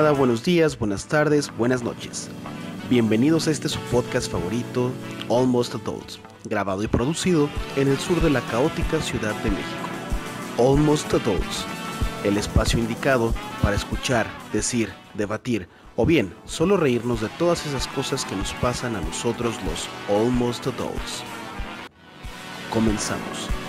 buenos días, buenas tardes, buenas noches. Bienvenidos a este su podcast favorito, Almost Adults, grabado y producido en el sur de la caótica Ciudad de México. Almost Adults, el espacio indicado para escuchar, decir, debatir o bien solo reírnos de todas esas cosas que nos pasan a nosotros los Almost Adults. Comenzamos.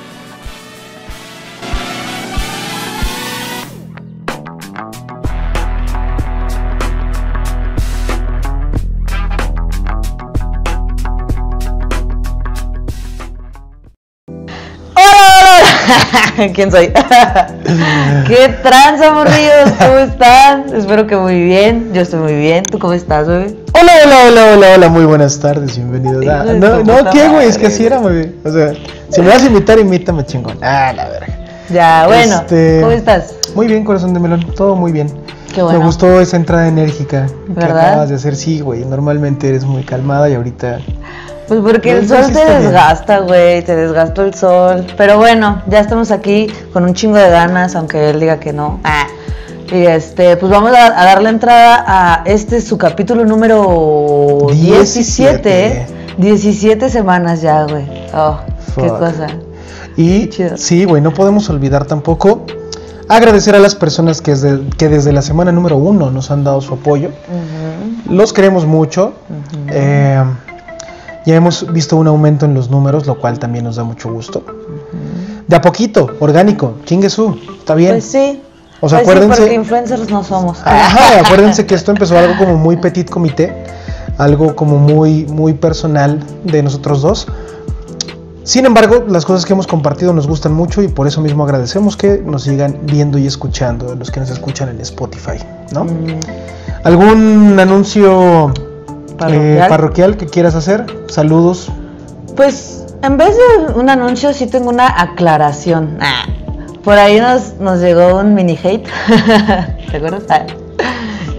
¿Quién soy? ¿Qué tranza, morrillos? ¿Cómo están? Espero que muy bien. Yo estoy muy bien. ¿Tú cómo estás, bebé? Hola, hola, hola, hola, hola, muy buenas tardes, bienvenidos. Ah, Hijo de no, no, ¿qué, güey? Es que así era, güey. O sea, si me vas a invitar, invítame chingón. Ah, la verga. Ya, bueno. Este, ¿Cómo estás? Muy bien, corazón de melón, todo muy bien. Qué bueno. Me gustó esa entrada enérgica que ¿Verdad? acabas de hacer. Sí, güey, normalmente eres muy calmada y ahorita... Pues porque el sol te desgasta, güey. Te desgastó el sol. Pero bueno, ya estamos aquí con un chingo de ganas, aunque él diga que no. Ah. Y este, pues vamos a, a darle entrada a este su capítulo número 17. 17. 17 semanas ya, güey. Oh, qué cosa. Y Chido. sí, güey, no podemos olvidar tampoco agradecer a las personas que desde, que desde la semana número uno nos han dado su apoyo. Los queremos mucho. Eh, ya hemos visto un aumento en los números, lo cual también nos da mucho gusto. De a poquito, orgánico, chingue su, está bien. Pues sí. O sea, Pues sí, acuérdense- porque influencers no somos. Ajá, acuérdense que esto empezó algo como muy petit comité, algo como muy, muy personal de nosotros dos. Sin embargo, las cosas que hemos compartido nos gustan mucho y por eso mismo agradecemos que nos sigan viendo y escuchando, los que nos escuchan en Spotify, ¿no? Mm, ¿Algún anuncio eh, Parroquial. parroquial que quieras hacer? Saludos. Pues en vez de un anuncio, sí tengo una aclaración. Ah, Por ahí nos, nos llegó un mini hate. ¿Te acuerdas? Ah.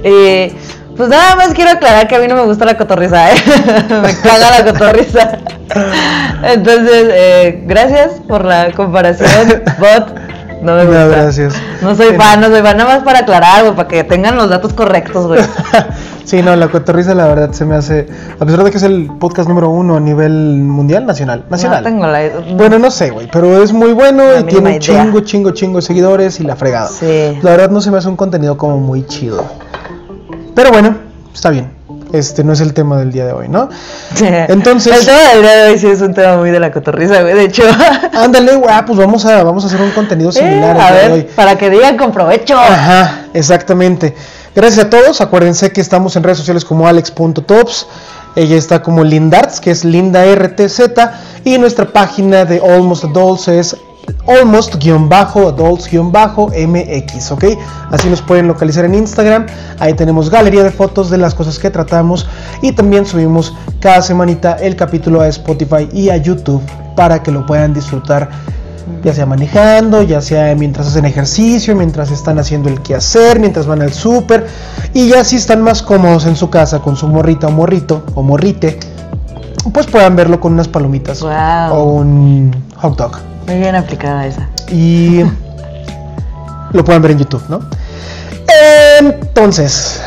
Y pues nada más quiero aclarar que a mí no me gusta la cotorriza, ¿eh? me caga la cotorriza. Entonces, eh, gracias por la comparación, bot. No me gusta. No, gracias. No soy fan, no soy fan. Nada más para aclarar, güey, para que tengan los datos correctos, güey. sí, no, la cotorriza la verdad se me hace, a pesar de que es el podcast número uno a nivel mundial, nacional, nacional. No tengo la... Bueno, no sé, güey, pero es muy bueno La y tiene un chingo, chingo, chingo de seguidores y la fregada. Sí. La verdad no se me hace un contenido como muy chido. Pero bueno, está bien. Este no es el tema del día de hoy, ¿no? Entonces- El tema del día de hoy sí es un tema muy de la cotorriza, güey. De hecho. Ándale, güey, ah, pues vamos a, vamos a hacer un contenido similar Eh, el a de ver, hoy. para que digan con provecho. Ajá, exactamente. Gracias a todos. Acuérdense que estamos en redes sociales como alex.tops. Ella está como Lindarts, que es Linda RTZ. Y nuestra página de Almost Adults es almost-adults-mx, ¿ok? Así nos pueden localizar en Instagram. Ahí tenemos galería de fotos de las cosas que tratamos. Y también subimos cada semanita el capítulo a Spotify y a YouTube para que lo puedan disfrutar ya sea manejando, ya sea mientras hacen ejercicio, mientras están haciendo el quehacer, mientras van al súper y ya si están más cómodos en su casa con su morrita o morrito o morrite, pues puedan verlo con unas palomitas Wow. o un hot dog Muy bien aplicada esa. y lo puedan ver en YouTube, ¿no? Entonces,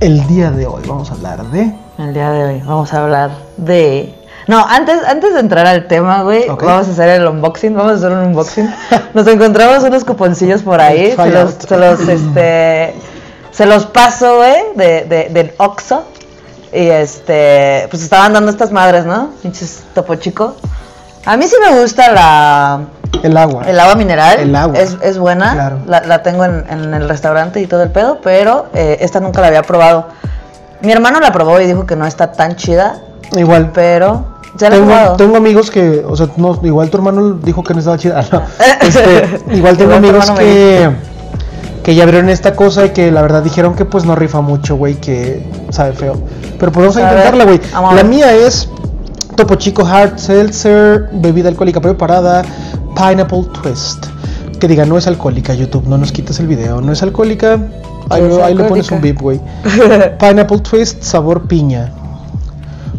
el día de hoy vamos a hablar de El día de hoy vamos a hablar de. No, antes, antes de entrar al tema, güey, vamos a hacer el unboxing, vamos a hacer un unboxing. Nos encontramos unos cuponcillos por ahí, se los, se los, este, se los paso, güey, de, de- del Oxxo. Y este, pues estaban dando estas madres, ¿no? Pinches topo chico. A mí sí me gusta la, el agua. el agua mineral. El agua. Es, es buena. Claro. La, la tengo en, en el restaurante y todo el pedo, pero eh, esta nunca la había probado. Mi hermano la probó y dijo que no está tan chida, Igual. pero ya la he tengo, probado. tengo amigos que, o sea, no, igual tu hermano dijo que no estaba chida. No. Este, igual tengo Igual amigos que, que ya abrieron esta cosa y que la verdad dijeron que pues no rifa mucho, güey, que sabe feo. Pero pues vamos a A intentarla, güey. La mía es Topo Chico Hard Seltzer, bebida alcohólica preparada, Pineapple Twist. Que diga, no es alcohólica, YouTube, no nos quites el video. No es alcohólica, ahí, Es lo- ahí le pones un beep, güey. Pineapple Twist, sabor piña.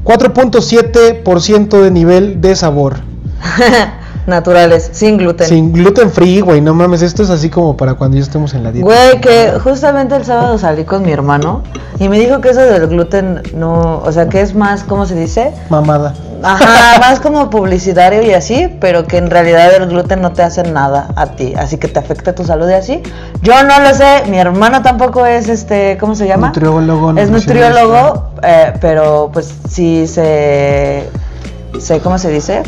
4.7% de nivel de sabor. Naturales, sin gluten. Sin gluten free, güey. No mames, esto es así como para cuando ya estemos en la dieta. Güey, que justamente el sábado salí con mi hermano y me dijo que eso del gluten no, o sea, que es más, ¿cómo se dice? Mamada. Ajá, más como publicitario y así, pero que en realidad el gluten no te hace nada a ti, así que te afecta tu salud y así. Yo no lo sé, mi hermano tampoco es este, ¿cómo se llama? Nutriólogo, Es nutriólogo, eh, pero pues sí se, se, ¿cómo se dice?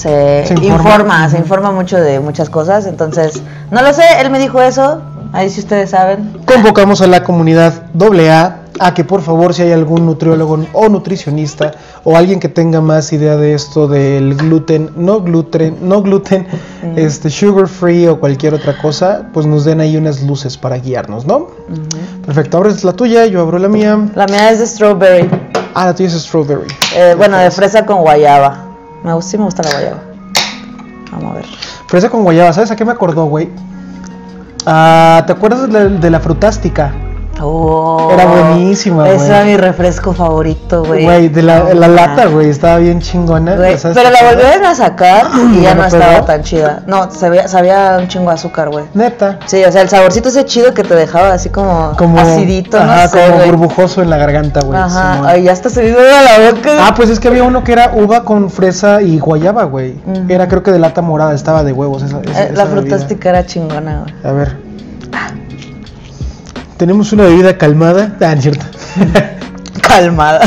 Se, Se informa, informa. se informa mucho de muchas cosas, entonces, no lo sé, él me dijo eso, ahí si ustedes saben. Convocamos a la comunidad AA a que por favor si hay algún nutriólogo o nutricionista o alguien que tenga más idea de esto del gluten, no gluten, no gluten, este sugar free o cualquier otra cosa, pues nos den ahí unas luces para guiarnos, ¿no? Perfecto, abres la tuya, yo abro la mía. La mía es de strawberry, Ah, la tuya es strawberry. eh, bueno, de fresa con guayaba. Me gusta, sí me gusta la guayaba. Vamos a ver. Fresa con guayaba, ¿sabes a qué me acordó, güey? Ah, ¿te acuerdas de la frutástica? Oh, Era buenísima, Ese güey. era mi refresco favorito, güey. Güey, de la, la No, lata, güey, estaba bien chingona. Güey, ¿sabes pero la volvieron a sacar y ya ¿Ya no no estaba tan chida. No, sabía, sabía un chingo de azúcar, güey. Neta. Sí, o sea, el saborcito ese chido que te dejaba así como, Como acidito, ajá, no sé, como burbujoso en la garganta, güey. Ajá, Simón. ay, ya hasta se me a la boca. Ah, pues es que había uno que era uva con fresa y guayaba, güey. Era creo que de lata morada, estaba de huevos esa, esa- Eh, la esa bebida. frutástica era chingona, güey. A ver. Tenemos una bebida calmada. Ah, no cierto. Calmada,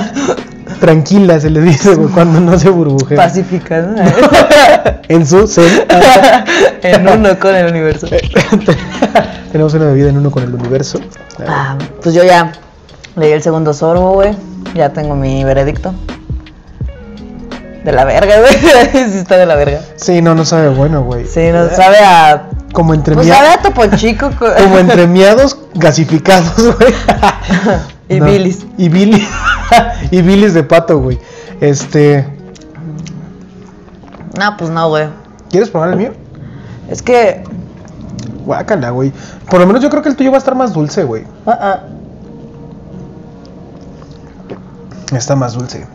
Tranquila se le dice, güey, cuando no se burbujea. pacífica, ¿no? En su ser. en uno con el universo. Tenemos una bebida en uno con el universo. Ah, pues yo ya leí el segundo sorbo, güey. Ya tengo mi veredicto. De la verga, güey. sí está de la verga. Sí, no, no sabe bueno, güey. Sí, no sabe a. Como entre Pues sabe a Topo Chico. co- como entre miados gasificados, güey. Y No, bilis. Y bilis. y bilis de pato, güey. Este. No, pues no, güey. ¿Quieres probar el mío? Es que. Guácala, güey. Por lo menos yo creo que el tuyo va a estar más dulce, güey. ah, ah. Está más dulce.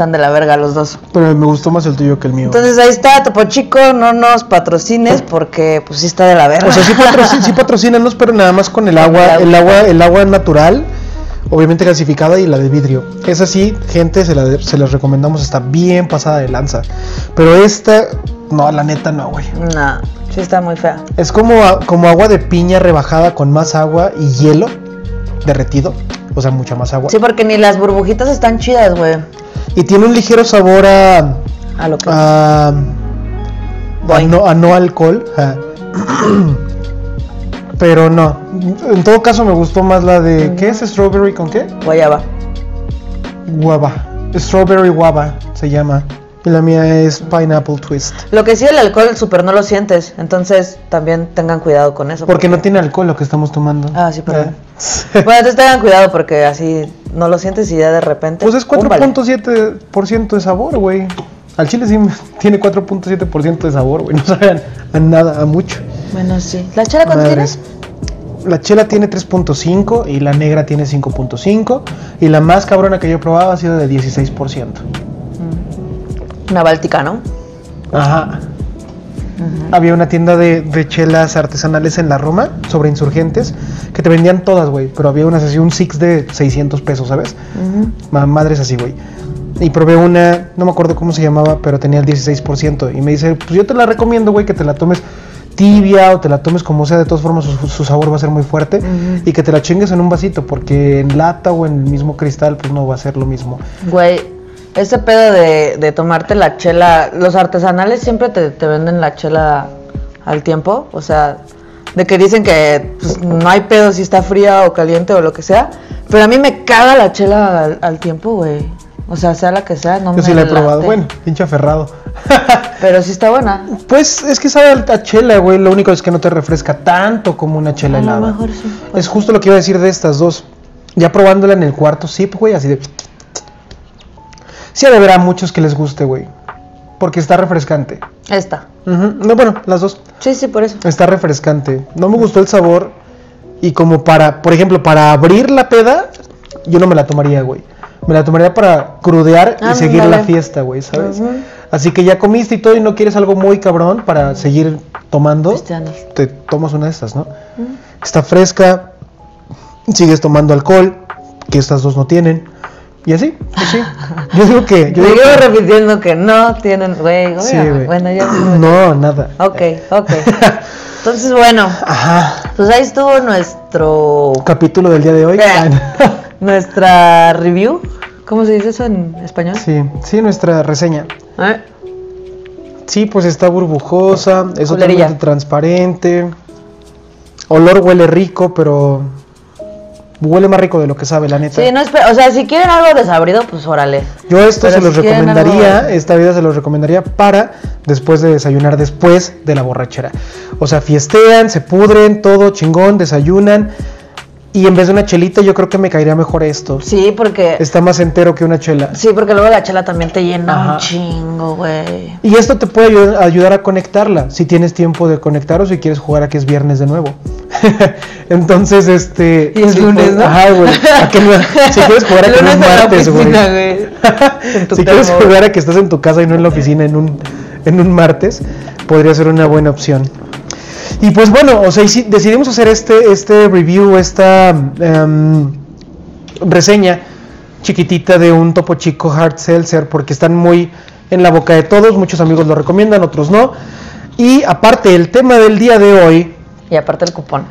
Están de la verga los dos. Pero me gustó más el tuyo que el mío. Entonces ahí está, Topo Chico, no nos patrocines porque pues sí está de la verga. o sea, sí, patrocin- sí patrocínanos, pero nada más con el agua, el agua, el agua natural, obviamente gasificada y la de vidrio. Esa sí, gente, se, la, se las recomendamos, está bien pasada de lanza. Pero esta, no, la neta no, güey. No, sí está muy fea. Es como, como agua de piña rebajada con más agua y hielo derretido. O sea, mucha más agua. Sí, porque ni las burbujitas están chidas, güey. Y tiene un ligero sabor a, A lo que. a, a Boing. no, a no alcohol. Pero no. En todo caso me gustó más la de. ¿Qué es? ¿Strawberry con qué? Guayaba. Guava. Strawberry guava se llama. Y la mía es Pineapple Twist. Lo que sí, el alcohol súper no lo sientes. Entonces también tengan cuidado con eso. Porque no tiene alcohol lo que estamos tomando. Ah, sí, perdón. Ah. Bueno, entonces tengan cuidado porque así no lo sientes y ya de repente. Pues es púmbale. 4.7% de sabor, güey. Al chile sí tiene 4.7% de sabor, güey. No saben a nada, a mucho. Bueno, sí. ¿La chela cuánto Madres. La chela tiene 3.5 y la negra tiene 5.5. Y la más cabrona que yo he probado ha sido de 16%. Una báltica, ¿no? Ajá. Había una tienda de, de chelas artesanales en la Roma, sobre insurgentes, que te vendían todas, güey. Pero había unas así, un six de 600 pesos, ¿sabes? Ma- Madres así, güey. Y probé una, no me acuerdo cómo se llamaba, pero tenía el 16%. Y me dice, pues yo te la recomiendo, güey, que te la tomes tibia o te la tomes como sea. De todas formas, su, su sabor va a ser muy fuerte. Y que te la chingues en un vasito, porque en lata o en el mismo cristal, pues no va a ser lo mismo. Güey, ese pedo de, de tomarte la chela, los artesanales siempre te, te venden la chela al tiempo, o sea, de que dicen que pues, no hay pedo si está fría o caliente o lo que sea, pero a mí me caga la chela al, al tiempo, güey. O sea, sea la que sea, no Yo me sí la he probado. late. Bueno, pinche aferrado. Pero sí está buena. Pues es que sabe a chela, güey. Lo único es que no te refresca tanto como una chela A lo helada. mejor sí. Es justo lo que iba a decir de estas dos. Ya probándola en el cuarto sip, güey, así de. Sí, de haber a muchos que les guste, güey. Porque está refrescante. Esta. No, bueno, las dos. Sí, sí, por eso. Está refrescante. No me gustó el sabor. Y como para, por ejemplo, para abrir la peda, yo no me la tomaría, güey. Me la tomaría para crudear y seguir la fiesta, güey, ¿sabes? Así que ya comiste y todo y no quieres algo muy cabrón para seguir tomando, Pisteando. te tomas una de estas, ¿no? Está fresca, sigues tomando alcohol, que estas dos no tienen. Y así, así. Yo digo que... Yo digo que- repitiendo que no tienen, güey. Sí. Bueno, ya. No, nada. Ok, ok. Entonces, bueno, Ajá. pues ahí estuvo nuestro. Capítulo del día de hoy. nuestra review. ¿Cómo se dice eso en español? sí, sí, nuestra reseña. ¿Eh? Sí, pues está burbujosa, es Culerilla. totalmente transparente. Olor huele rico, pero huele más rico de lo que sabe, la neta. Sí, no es. O sea, si quieren algo desabrido, pues órale. Yo esto Pero se los si recomendaría, algo- esta vida se los recomendaría para después de desayunar, después de la borrachera. O sea, fiestean, se pudren, todo chingón, desayunan. Y en vez de una chelita, yo creo que me caería mejor esto. Sí, porque. Está más entero que una chela. Sí, porque luego la chela también te llena Ajá. un chingo, güey. Y esto te puede ayu- ayudar a conectarla, si tienes tiempo de conectar o si quieres jugar a que es viernes de nuevo. Entonces, este... Y es sí, lunes, pues, ¿no? Ajá, güey. a que no- si quieres jugar a que no es martes, güey. si quieres jugar a que estás en tu casa y no en la oficina en un, en un martes, podría ser una buena opción. Y pues bueno, o sea, decidimos hacer este, este review, esta em, reseña chiquitita de un topo chico hard seltzer, porque están muy en la boca de todos, muchos amigos lo recomiendan, otros no. Y aparte, el tema del día de hoy, Y aparte el cupón.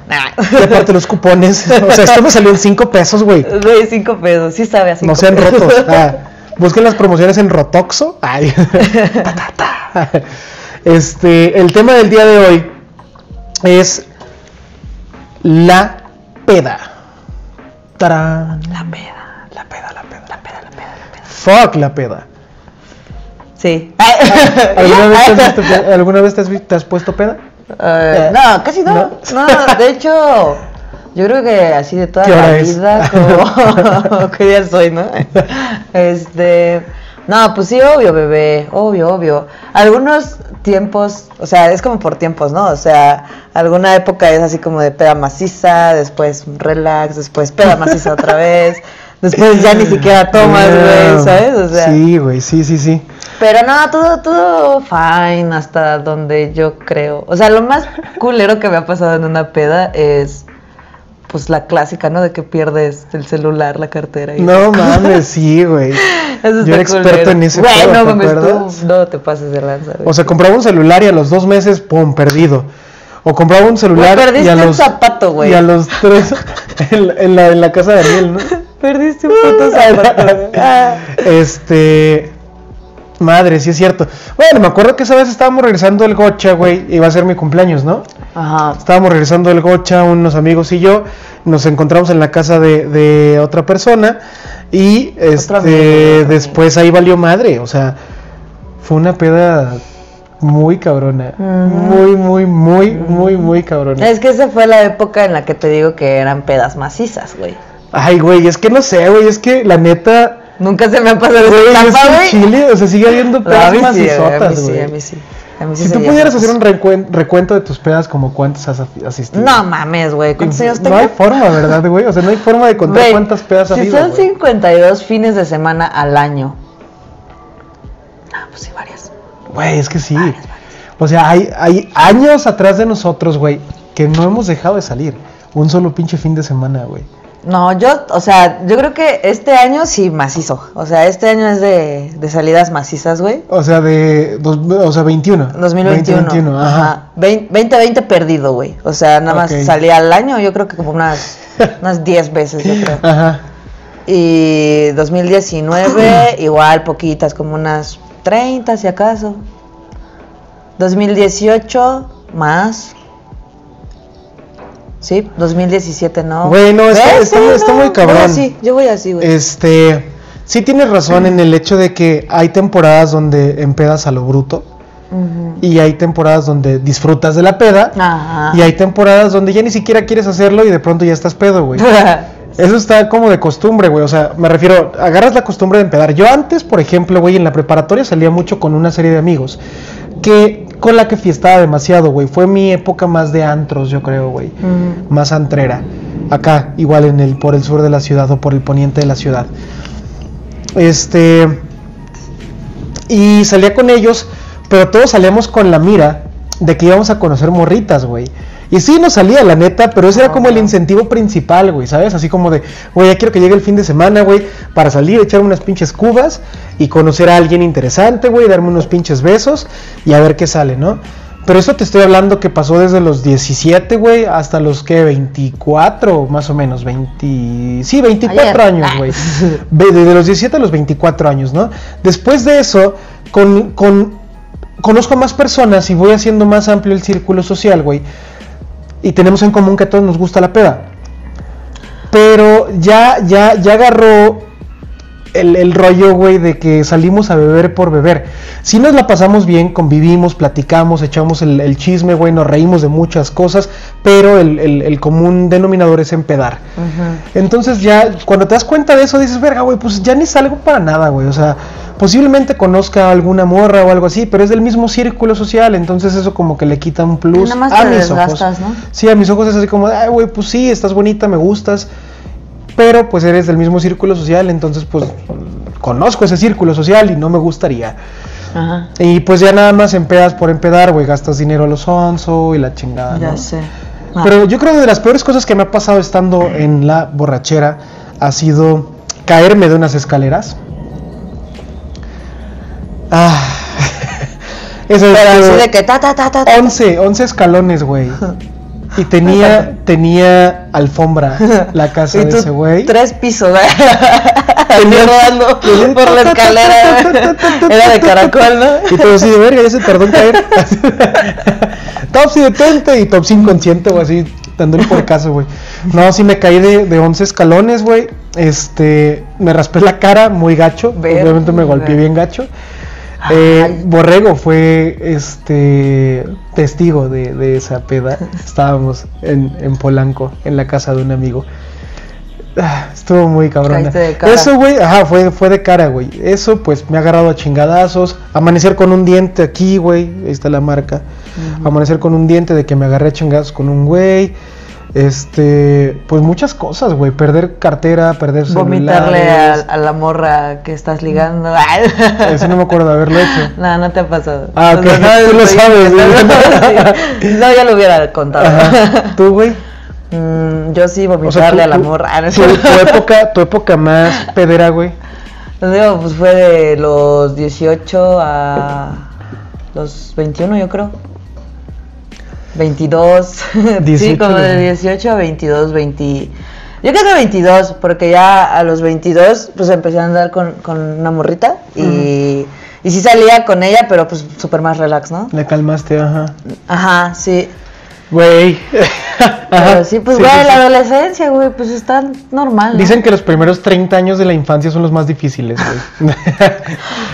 y aparte los cupones, o sea, esto me salió en 5 pesos, güey. Güey, cinco pesos. Sí sabe así. No sean rotos. Ah, busquen las promociones en Rotoxo. Ay. Este, el tema del día de hoy es la peda. Tarán. La peda. La peda, la peda. La peda, la peda, la peda. Fuck la peda. Sí. ¿Alguna vez te has, visto- ¿alguna vez te has vi- te has puesto peda? Eh, no, casi no. ¿No? no. de hecho, yo creo que así de toda ¿Qué hora la es? vida, como qué día soy, ¿no? Este, no, pues sí, obvio, bebé, obvio, obvio. Algunos tiempos, o sea, es como por tiempos, ¿no? O sea, alguna época es así como de peda maciza, después relax, después peda maciza otra vez, después ya ni siquiera tomas, güey, ¿sabes? O sea, sí, güey, sí, sí, sí. pero no, todo, todo fine hasta donde yo creo. O sea, lo más culero que me ha pasado en una peda es pues la clásica, ¿no? De que pierdes el celular, la cartera. Y No mames, sí, güey. Yo era experto culero. en ese Güey, no ¿te mames, tú no te pases de lanza, güey. O sea, compraba un celular y a los dos meses, pum, perdido. O compraba un celular Güey, perdiste y a un los zapato, güey. y a los tres en, en la, en la casa de Daniel, ¿no? perdiste un puto zapato. Ah. Este, madre, sí es cierto. Bueno, me acuerdo que esa vez estábamos regresando del Gocha, güey, iba a ser mi cumpleaños, ¿no? Ajá. Estábamos regresando del Gocha, unos amigos y yo, nos encontramos en la casa de, de otra persona y este, después ahí valió madre, o sea, fue una peda muy cabrona, muy, muy, muy, muy, muy cabrona. Es que esa fue la época en la que te digo que eran pedas macizas, güey. Ay, güey, es que no sé, güey, es que la neta, Nunca se me ha pasado güey, es en. Chile, o sea, sigue habiendo pedas sí, macizotas, sí, güey. a mí sí. A mí sí Si tú pudieras hacer un recuen- recuento de tus pedas, como cuántas has asi- asistido? No mames, güey. ¿Cuántos años tengo? No hay forma, ¿verdad, güey? O sea, no hay forma de contar cuántas pedas has Si ido, son güey. 52 fines de semana al año. Ah, pues sí, varias. Güey, es que sí. O sea, hay, hay años atrás de nosotros, güey, que no hemos dejado de salir. Un solo pinche fin de semana, güey. No, yo, o sea, yo creo que este año sí macizo. O sea, este año es de, de salidas macizas, güey. O sea, de. dos- o sea, 21. 2021. 2021, ajá. Vein- 2020 perdido, güey. O sea, nada más Ok. salía al año, yo creo que como unas, unas 10 veces, yo creo. Ajá. Y 2019, igual poquitas, como unas 30 si acaso. 2018, más. Sí, 2017 no. Güey, no, está- ¿Ves? está- muy voy cabrón. así, yo voy así, güey. Este. Sí tienes razón en el hecho de que hay temporadas donde empedas a lo bruto. Y hay temporadas donde disfrutas de la peda. Ajá. Y hay temporadas donde ya ni siquiera quieres hacerlo y de pronto ya estás pedo, güey. Eso está como de costumbre, güey. O sea, me refiero, agarras la costumbre de empedar. Yo antes, por ejemplo, güey, en la preparatoria salía mucho con una serie de amigos que con la que fiestaba demasiado, güey. Fue mi época más de antros, yo creo, güey. Ujú. Más antrera. Acá, igual en el por el sur de la ciudad o por el poniente de la ciudad. Este Y salía con ellos, pero todos salíamos con la mira de que íbamos a conocer morritas, güey. Y sí nos salía, la neta, pero ese era como el incentivo principal, güey, ¿sabes? Así como de, güey, ya quiero que llegue el fin de semana, güey, para salir, echarme unas pinches cubas y conocer a alguien interesante, güey, darme unos pinches besos y a ver qué sale, ¿no? Pero eso te estoy hablando que pasó desde los 17, güey, hasta los que 24, más o menos, 20, sí, 24 Ayer. años, Ah. güey. Ve- Desde los 17 a los 24 años, ¿no? Después de eso, con, con, conozco a más personas y voy haciendo más amplio el círculo social, güey. Y tenemos en común que a todos nos gusta la peda. Pero ya, ya, ya agarró el, el rollo, güey, de que salimos a beber por beber. Si nos la pasamos bien, convivimos, platicamos, echamos el, el chisme, güey, nos reímos de muchas cosas, pero el, el- común denominador es empedar. Entonces ya, cuando te das cuenta de eso, dices, verga, güey, pues ya ni salgo para nada, güey. O sea, posiblemente conozca a alguna morra o algo así, pero es del mismo círculo social, entonces eso como que le quita un plus Nada más a te mis ojos. ¿no? Sí, a mis ojos es así como, ay, güey, pues sí, estás bonita, me gustas, pero pues eres del mismo círculo social, entonces pues conozco ese círculo social y no me gustaría. Ajá. Y pues ya nada más empedas por empedar, güey, gastas dinero a los onzo y la chingada. Ya ¿no? sé. Ah. Pero yo creo que de las peores cosas que me ha pasado estando en la borrachera ha sido caerme de unas escaleras. Ah. Eso es así de que ta ta ta ta. ta. 11, 11 escalones, güey. Y tenía, tenía alfombra la casa de ese güey. Tres pisos, ¿eh? Tenía- rodando por la escalera. Era de caracol, ¿no? Y todo así de verga, ya se tardó en caer. Topsy detente y Topsy inconsciente, güey, así dándole por caso, güey. No, sí me caí de, de 11 escalones, güey. Este, me raspé la cara muy gacho. Obviamente me golpeé bien gacho. Eh. Borrego fue este testigo de, de esa peda. Estábamos en, en Polanco, en la casa de un amigo. Ah, Estuvo muy cara. Eso, güey, ajá, fue, fue de cara, güey. Eso, pues, me ha agarrado a chingadazos. Amanecer con un diente aquí, güey. Ahí está la marca. Amanecer con un diente de que me agarré a chingadazos con un güey. Este, pues muchas cosas, güey. Perder cartera, perder Vomitarle a, celulares. a la morra que estás ligando. Eso no me acuerdo de haberlo hecho. No, no te ha pasado. Ah, ok, O sea, tú lo sabes. No, ya lo hubiera contado. Ajá. ¿Tú, güey? Mm, yo sí O sea, vomitarle tú- a la morra. Ah, no tu, tu época, tu época más pedera, güey. Digo, pues fue de los 18 a los 21, yo creo. 22. sí, 18, como de güey. 18 a 22, 20. Yo creo que 22, porque ya a los 22 pues empecé a andar con, con una morrita y, y sí salía con ella, pero pues súper más relax, ¿no? Le calmaste, ajá. Ajá, sí. Güey. Pero sí, pues güey, la adolescencia, güey, pues está normal. ¿no? Dicen que los primeros 30 años de la infancia son los más difíciles, güey.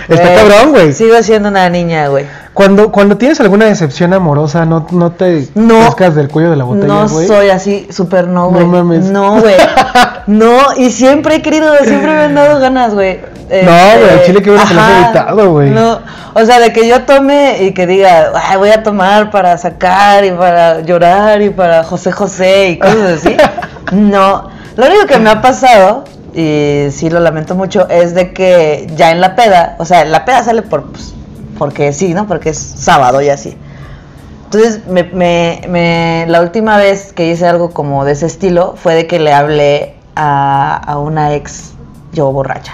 Está Güey, cabrón, güey. Sigo siendo una niña, güey. Cuando, cuando tienes alguna decepción amorosa, no, no te No. del cuello de la botella, No soy así, súper no, No güey. mames. No, güey. No, y siempre he querido, siempre me han dado ganas, güey. No, güey, al chile que ajá, evitado, güey. No, o sea, de que yo tome y que diga, "Ay, voy a tomar para sacar y para llorar y para José José y cosas así. No, lo único que me ha pasado, y sí lo lamento mucho, es de que ya en la peda, o sea, la peda sale por, pues, porque sí, ¿no? Porque es sábado y así. Entonces, me, me, me- la última vez que hice algo como de ese estilo fue de que le hablé a, a una ex yo borracha.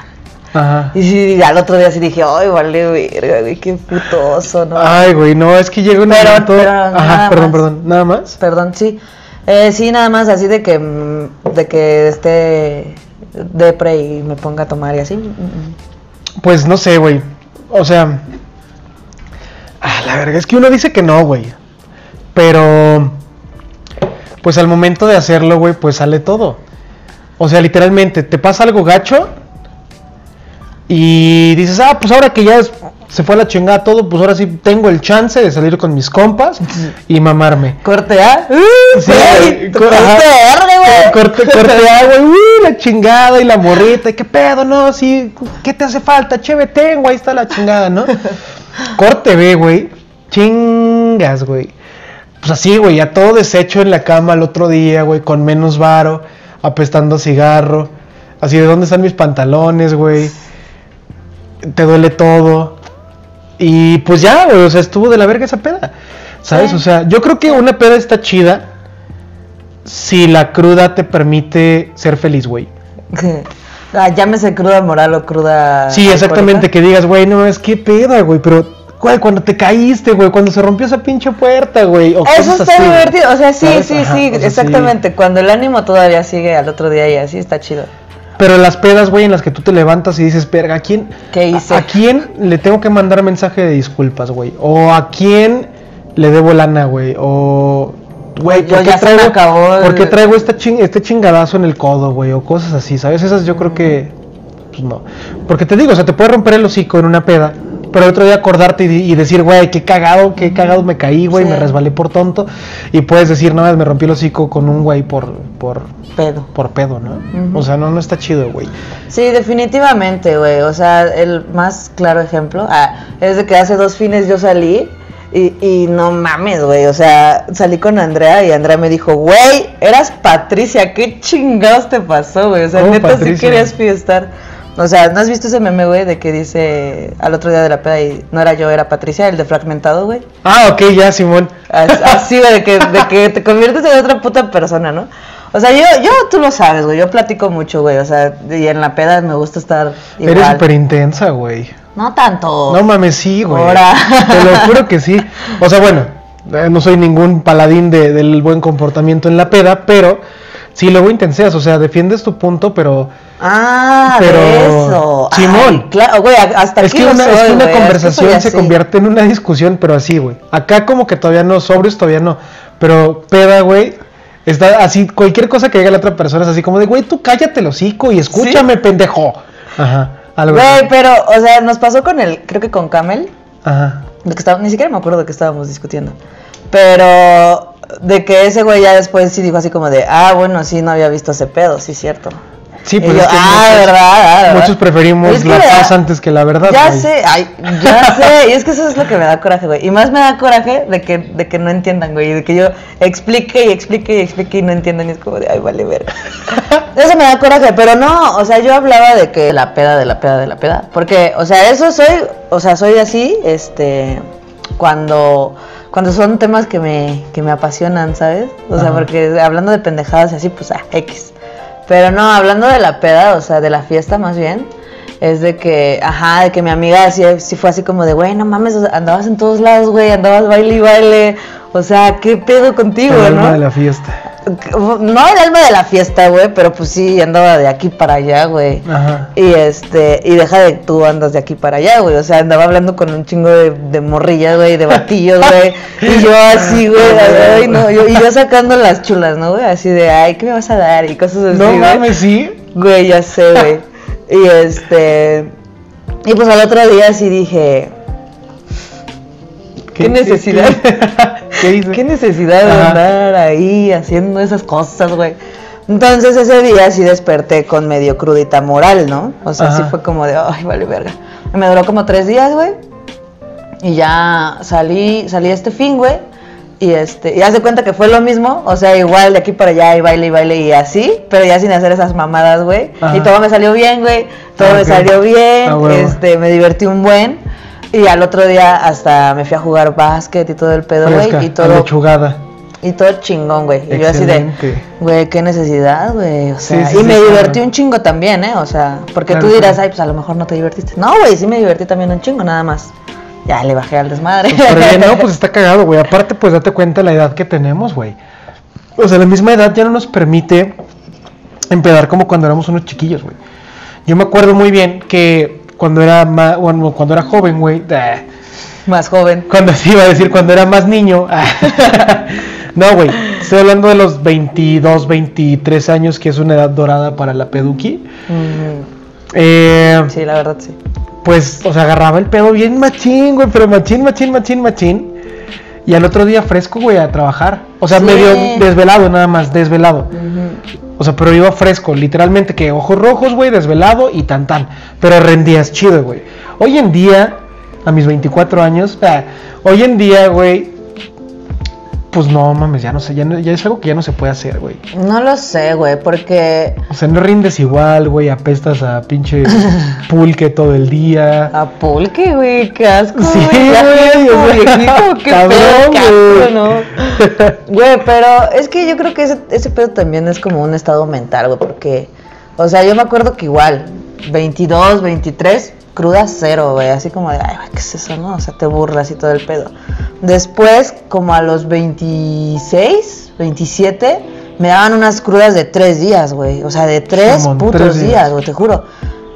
Ajá. Y sí, al otro día sí dije, ay, vale, verga, güey, qué putoso, ¿no? Ay, güey, no, es que llega un Pero- momento. pero Ajá, perdón, más. perdón. ¿Nada más? Perdón, sí. Eh, sí, nada más así de que, mm, de que esté depre y me ponga a tomar y así. Pues no sé, güey. O sea. Ah, la verga, es que uno dice que no, güey. Pero. Pues al momento de hacerlo, güey, pues sale todo. O sea, literalmente, te pasa algo gacho. Y dices, ah, pues ahora que ya es- se fue a la chingada todo, pues ahora sí tengo el chance de salir con mis compas y mamarme. Corte A. Sí, Güey, güey, corte verde, güey. Corte, corte agua, y, uy, la chingada y la morrita, y qué pedo, no, sí, ¿qué te hace falta? Cheve, tengo, ahí está la chingada, ¿no? Corte B, güey, chingas, güey. Pues así, güey, ya todo deshecho en la cama el otro día, güey, con menos varo, apestando cigarro, así, ¿de dónde están mis pantalones, güey? Te duele todo. Y pues ya, güey, o sea, estuvo de la verga esa peda. ¿Sabes? Sí. O sea, yo creo que una peda está chida si la cruda te permite ser feliz, güey. Ah, llámese cruda moral o cruda. Sí, exactamente, alcohólica. que digas, güey, no es que peda, güey, pero, güey, cuando te caíste, güey, cuando se rompió esa pinche puerta, güey. o Eso está así, divertido, o sea, sí, ¿Sabes? sí, Ajá, sí, o sea, sí. exactamente. Cuando el ánimo todavía sigue al otro día y así está chido. Pero las pedas, güey, en las que tú te levantas y dices, verga, ¿a quién, ¿Qué hice? a, a quién le tengo que mandar mensaje de disculpas, güey? O a quién le debo lana, güey? O, güey, ¿por, qué traigo, acabó el- por qué traigo esta ching- este chingadazo en el codo, güey? O cosas así, ¿sabes? Esas yo creo que, pues no. Porque te digo, o sea, te puede romper el hocico en una peda. Pero el otro día acordarte y, decir, güey, qué cagado, qué cagado me caí, güey, Sí. me resbalé por tonto. Y puedes decir, no, me rompí el hocico con un güey por, por, Pedo. por pedo, ¿no? O sea, no, no está chido, güey. Sí, definitivamente, güey. O sea, el más claro ejemplo ah, es de que hace dos fines yo salí y, y no mames, güey. O sea, salí con Andrea y Andrea me dijo, güey, eras Patricia, ¿qué chingados te pasó, güey? O sea, ¿Cómo neta sí querías fiestar. O sea, ¿no has visto ese meme, güey, de que dice al otro día de la peda y no era yo, era Patricia, el de fragmentado, güey? Ah, ok, ya, Simón. As- Así, güey, de que, de que te conviertes en otra puta persona, ¿no? O sea, yo, yo, tú lo sabes, güey, yo platico mucho, güey, o sea, y en la peda me gusta estar igual. Eres súper intensa, güey. No tanto. No mames, sí, güey. Ahora. Te lo juro que sí. O sea, bueno, eh, no soy ningún paladín de- del buen comportamiento en la peda, pero sí luego intenseas, o sea, defiendes tu punto, pero Ah, Pero, de eso. Simón. Ay, claro, güey, hasta es aquí que una, soy, es que una conversación se convierte en una discusión, pero así, güey. Acá como que todavía no, sobrios todavía no, pero peda, güey. Está así, cualquier cosa que diga la otra persona es así como de, güey, tú cállate el hocico y escúchame, pendejo. Ajá, algo Güey, pero, o sea, nos pasó con el, creo que con Camel, Ajá. De que estaba, ni siquiera me acuerdo de que estábamos discutiendo. Pero de que ese güey ya después sí dijo así como de, ah, bueno, sí, no había visto ese pedo, sí, cierto. Sí, Y pues yo, es que ah, muchos- verdad, verdad. Muchos preferimos Es que la paz antes que la verdad. Ya güey. sé, ay, ya sé, y es que eso es lo que me da coraje, güey. Y más me da coraje de que, de que no entiendan, güey, y de que yo explique y explique y explique y no entiendan, y es como de, ay, vale, ver. Eso me da coraje, pero no, o sea, yo hablaba de que la peda, de la peda, de la peda. Porque, o sea, eso soy, o sea, soy así, este, cuando, cuando son temas que me, que me apasionan, ¿sabes? O sea, porque hablando de pendejadas y así, pues, ah, X. Pero no, hablando de la peda, o sea, de la fiesta más bien, es de que, ajá, de que mi amiga sí, sí fue así como de, güey, no mames, andabas en todos lados, güey, andabas baile y baile, o sea, ¿qué pedo contigo, El alma no? de la fiesta. No el alma de la fiesta, güey, pero pues sí, andaba de aquí para allá, güey. Ajá. Y este, y deja de tú andas de aquí para allá, güey. O sea, andaba hablando con un chingo de, de morrillas, güey, de batillos, güey. Y yo así, güey, ay, no, yo, y yo sacando las chulas, ¿no, güey? Así de, ay, ¿qué me vas a dar? Y cosas así. No mames, sí. Güey, ya sé, güey. Y este. Y pues al otro día sí dije. ¿Qué necesidad? ¿Qué hice? ¿Qué necesidad de Ajá. andar ahí haciendo esas cosas, güey? Entonces ese día sí desperté con medio crudita moral, ¿no? O sea, sí fue como de, ay, vale, verga. Y Me duró como tres días, güey. Y ya salí, salí este fin, güey. Y este, y haz de cuenta que fue lo mismo, o sea, igual de aquí para allá, y baile y baile y así, pero ya sin hacer esas mamadas, güey. Y todo me salió bien, güey. Todo Ah, me salió bien, Ah, este, me divertí un buen. Y al otro día hasta me fui a jugar básquet y todo el pedo, güey. Y todo, y todo chingón, güey. Y yo así de, güey, qué necesidad, güey. O sea, Sí, sí, y sí, me claro. divertí un chingo también, ¿eh? O sea, porque Claro, tú dirás, claro. ay, pues a lo mejor no te divertiste. No, güey, sí me divertí también un chingo, nada más. Ya le bajé al desmadre. Pues, pero bien, no, pues está cagado, güey. Aparte, pues date cuenta la edad que tenemos, güey. O sea, la misma edad ya no nos permite empedar como cuando éramos unos chiquillos, güey. Yo me acuerdo muy bien que cuando era ma- bueno, cuando era joven, güey, eh, Más joven. cuando sí iba a decir cuando era más niño. no, güey, estoy hablando de los 22, 23 años, que es una edad dorada para la peduqui. Mm, Eh, sí, la verdad, sí. pues, o sea, agarraba el pedo bien machín, güey, pero machín, machín, machín, machín. Y al otro día fresco, güey, a trabajar. O sea, Sí. medio desvelado nada más, desvelado. O sea, pero iba fresco, literalmente que ojos rojos, güey, desvelado y tan tan. Pero rendías chido, güey. Hoy en día, a mis 24 años, ah, hoy en día, güey, pues no mames, ya no sé, ya, no- ya es algo que ya no se puede hacer, güey. No lo sé, güey, porque O sea, no rindes igual, güey, apestas a pinche pulque todo el día. a pulque, güey, qué asco, Sí, güey. qué pedo. ¿no? Güey, pero es que yo creo que ese, ese pedo también es como un estado mental, güey, porque, o sea, yo me acuerdo que igual, 22, 23, cruda cero, güey, así como de, ay, güey, ¿qué es eso, no? O sea, te burlas y todo el pedo. Después, como a los 26, 27, me daban unas crudas de tres días, güey, o sea, de tres putos tres días. güey, te juro.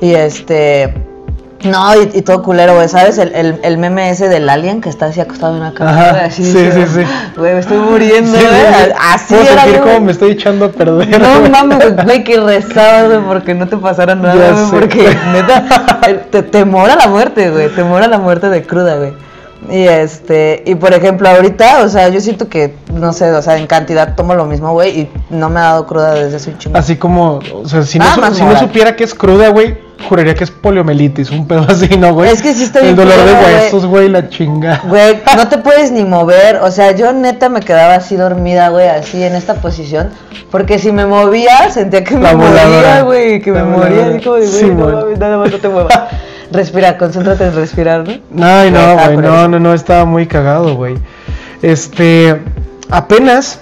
Y este... No, y, y todo culero, güey, ¿sabes? El, el, el meme ese del alien que está así acostado en una cama, güey, así. sí, sí, sí. Güey, me estoy muriendo, Sí, güey. Así Puedo era sentir güey. me estoy echando a perder. No mames, güey, que rezabas, güey, porque no te pasara nada, Ya güey, sé. porque neta, te, te mora la muerte, güey, te mora la muerte de cruda, güey. Y este, y por ejemplo, ahorita, o sea, yo siento que, no sé, o sea, en cantidad tomo lo mismo, güey, y no me ha dado cruda desde hace un chingo. Así como, o sea, si no, su- si supiera que es cruda, güey, juraría que es poliomielitis, un pedo así, ¿no, güey? Es que sí está El dolor de culero, huesos, güey, la chinga. Güey, no te puedes ni mover. O sea, yo neta me quedaba así dormida, güey, así en esta posición. Porque si me movía, sentía que La me moría, güey. Que La me moría. Así como de, güey, Sí, no mames, nada más no te muevas. Respira, concéntrate en respirar, ¿no? Ay, no, Estaba güey, no, no, no, estaba muy cagado, güey. Este, apenas.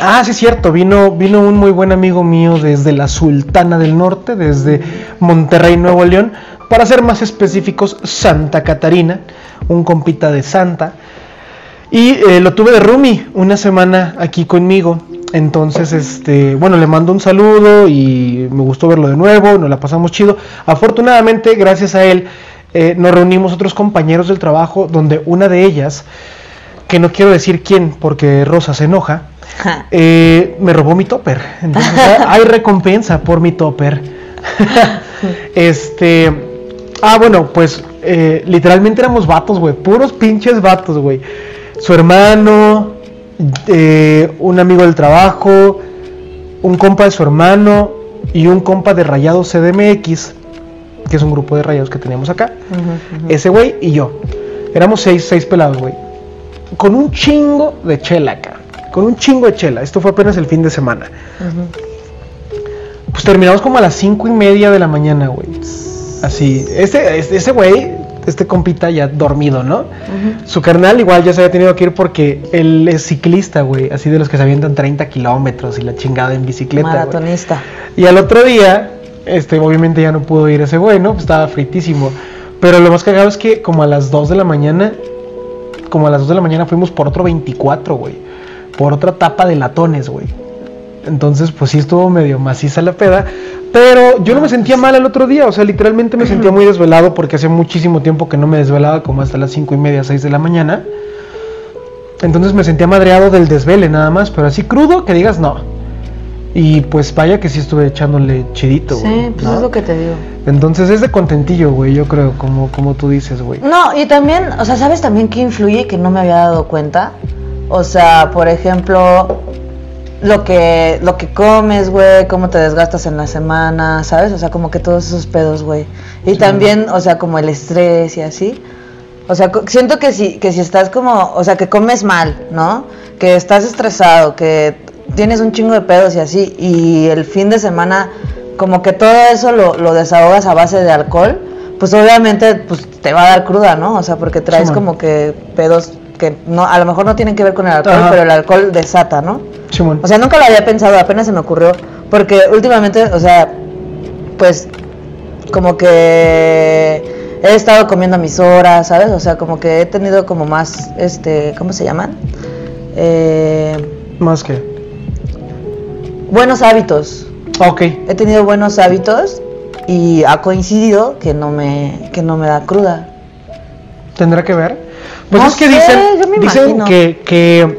Ah, sí, es cierto, vino, vino un muy buen amigo mío desde la Sultana del Norte, desde Monterrey, Nuevo León, para ser más específicos, Santa Catarina, un compita de Santa. Y eh, lo tuve de Rumi una semana aquí conmigo. Entonces, este, bueno, le mando un saludo y me gustó verlo de nuevo, nos la pasamos chido. Afortunadamente, gracias a él, eh, nos reunimos otros compañeros del trabajo, donde una de ellas, que no quiero decir quién porque Rosa se enoja, Ja. Eh, me robó mi topper. Entonces, hay recompensa por mi topper. este. Ah, bueno, pues eh, literalmente éramos vatos, güey. Puros pinches vatos, güey. Su hermano, eh, un amigo del trabajo, un compa de su hermano y un compa de Rayados CDMX, que es un grupo de rayados que teníamos acá. Ese güey y yo. Éramos seis, seis pelados, güey. Con un chingo de chela acá. Con un chingo de chela. Esto fue apenas el fin de semana. Pues terminamos como a las cinco y media de la mañana, güey. Así. Este, este, ese güey, este compita ya dormido, ¿no? Su carnal igual ya se había tenido que ir porque él es ciclista, güey. Así de los que se avientan 30 kilómetros y la chingada en bicicleta. Maratonista. Y al otro día, este, obviamente ya no pudo ir ese güey, ¿no? Pues estaba fritísimo. Pero lo más cagado es que como a las 2 de la mañana, como a las 2 de la mañana fuimos por otro 24, güey. Por otra tapa de latones, güey. Entonces, pues sí estuvo medio maciza la peda. Pero yo no me sentía mal el otro día, o sea, literalmente me sentía muy desvelado porque hace muchísimo tiempo que no me desvelaba, como hasta las 5 y media, 6 de la mañana. Entonces me sentía madreado del desvele nada más, pero así crudo que digas no. Y pues vaya que sí estuve echándole chidito, güey. Sí, pues ¿no? es lo que te digo. Entonces es de contentillo, güey, yo creo, como, como tú dices, güey. No, y también, o sea, ¿sabes también qué influye que no me había dado cuenta? O sea, por ejemplo, lo que, lo que comes, güey, cómo te desgastas en la semana, ¿sabes? O sea, como que todos esos pedos, güey. Y también, o sea, como el estrés y así. O sea, siento que si, que si estás como, o sea, que comes mal, ¿no? Que estás estresado, que tienes un chingo de pedos y así, y el fin de semana, como que todo eso lo, lo desahogas a base de alcohol, pues obviamente pues te va a dar cruda, ¿no? O sea, porque traes como que pedos que no, a lo mejor no tienen que ver con el alcohol, Ajá. pero el alcohol desata, ¿no? Simón. O sea, nunca lo había pensado, apenas se me ocurrió. Porque últimamente, o sea, pues como que he estado comiendo a mis horas, ¿sabes? O sea, como que he tenido como más, este, ¿cómo se llaman? Eh, Más que. buenos hábitos. Ok. He tenido buenos hábitos y ha coincidido que no me, que no me da cruda. ¿Tendrá que ver? Pues No es que sé, dicen, dicen que, que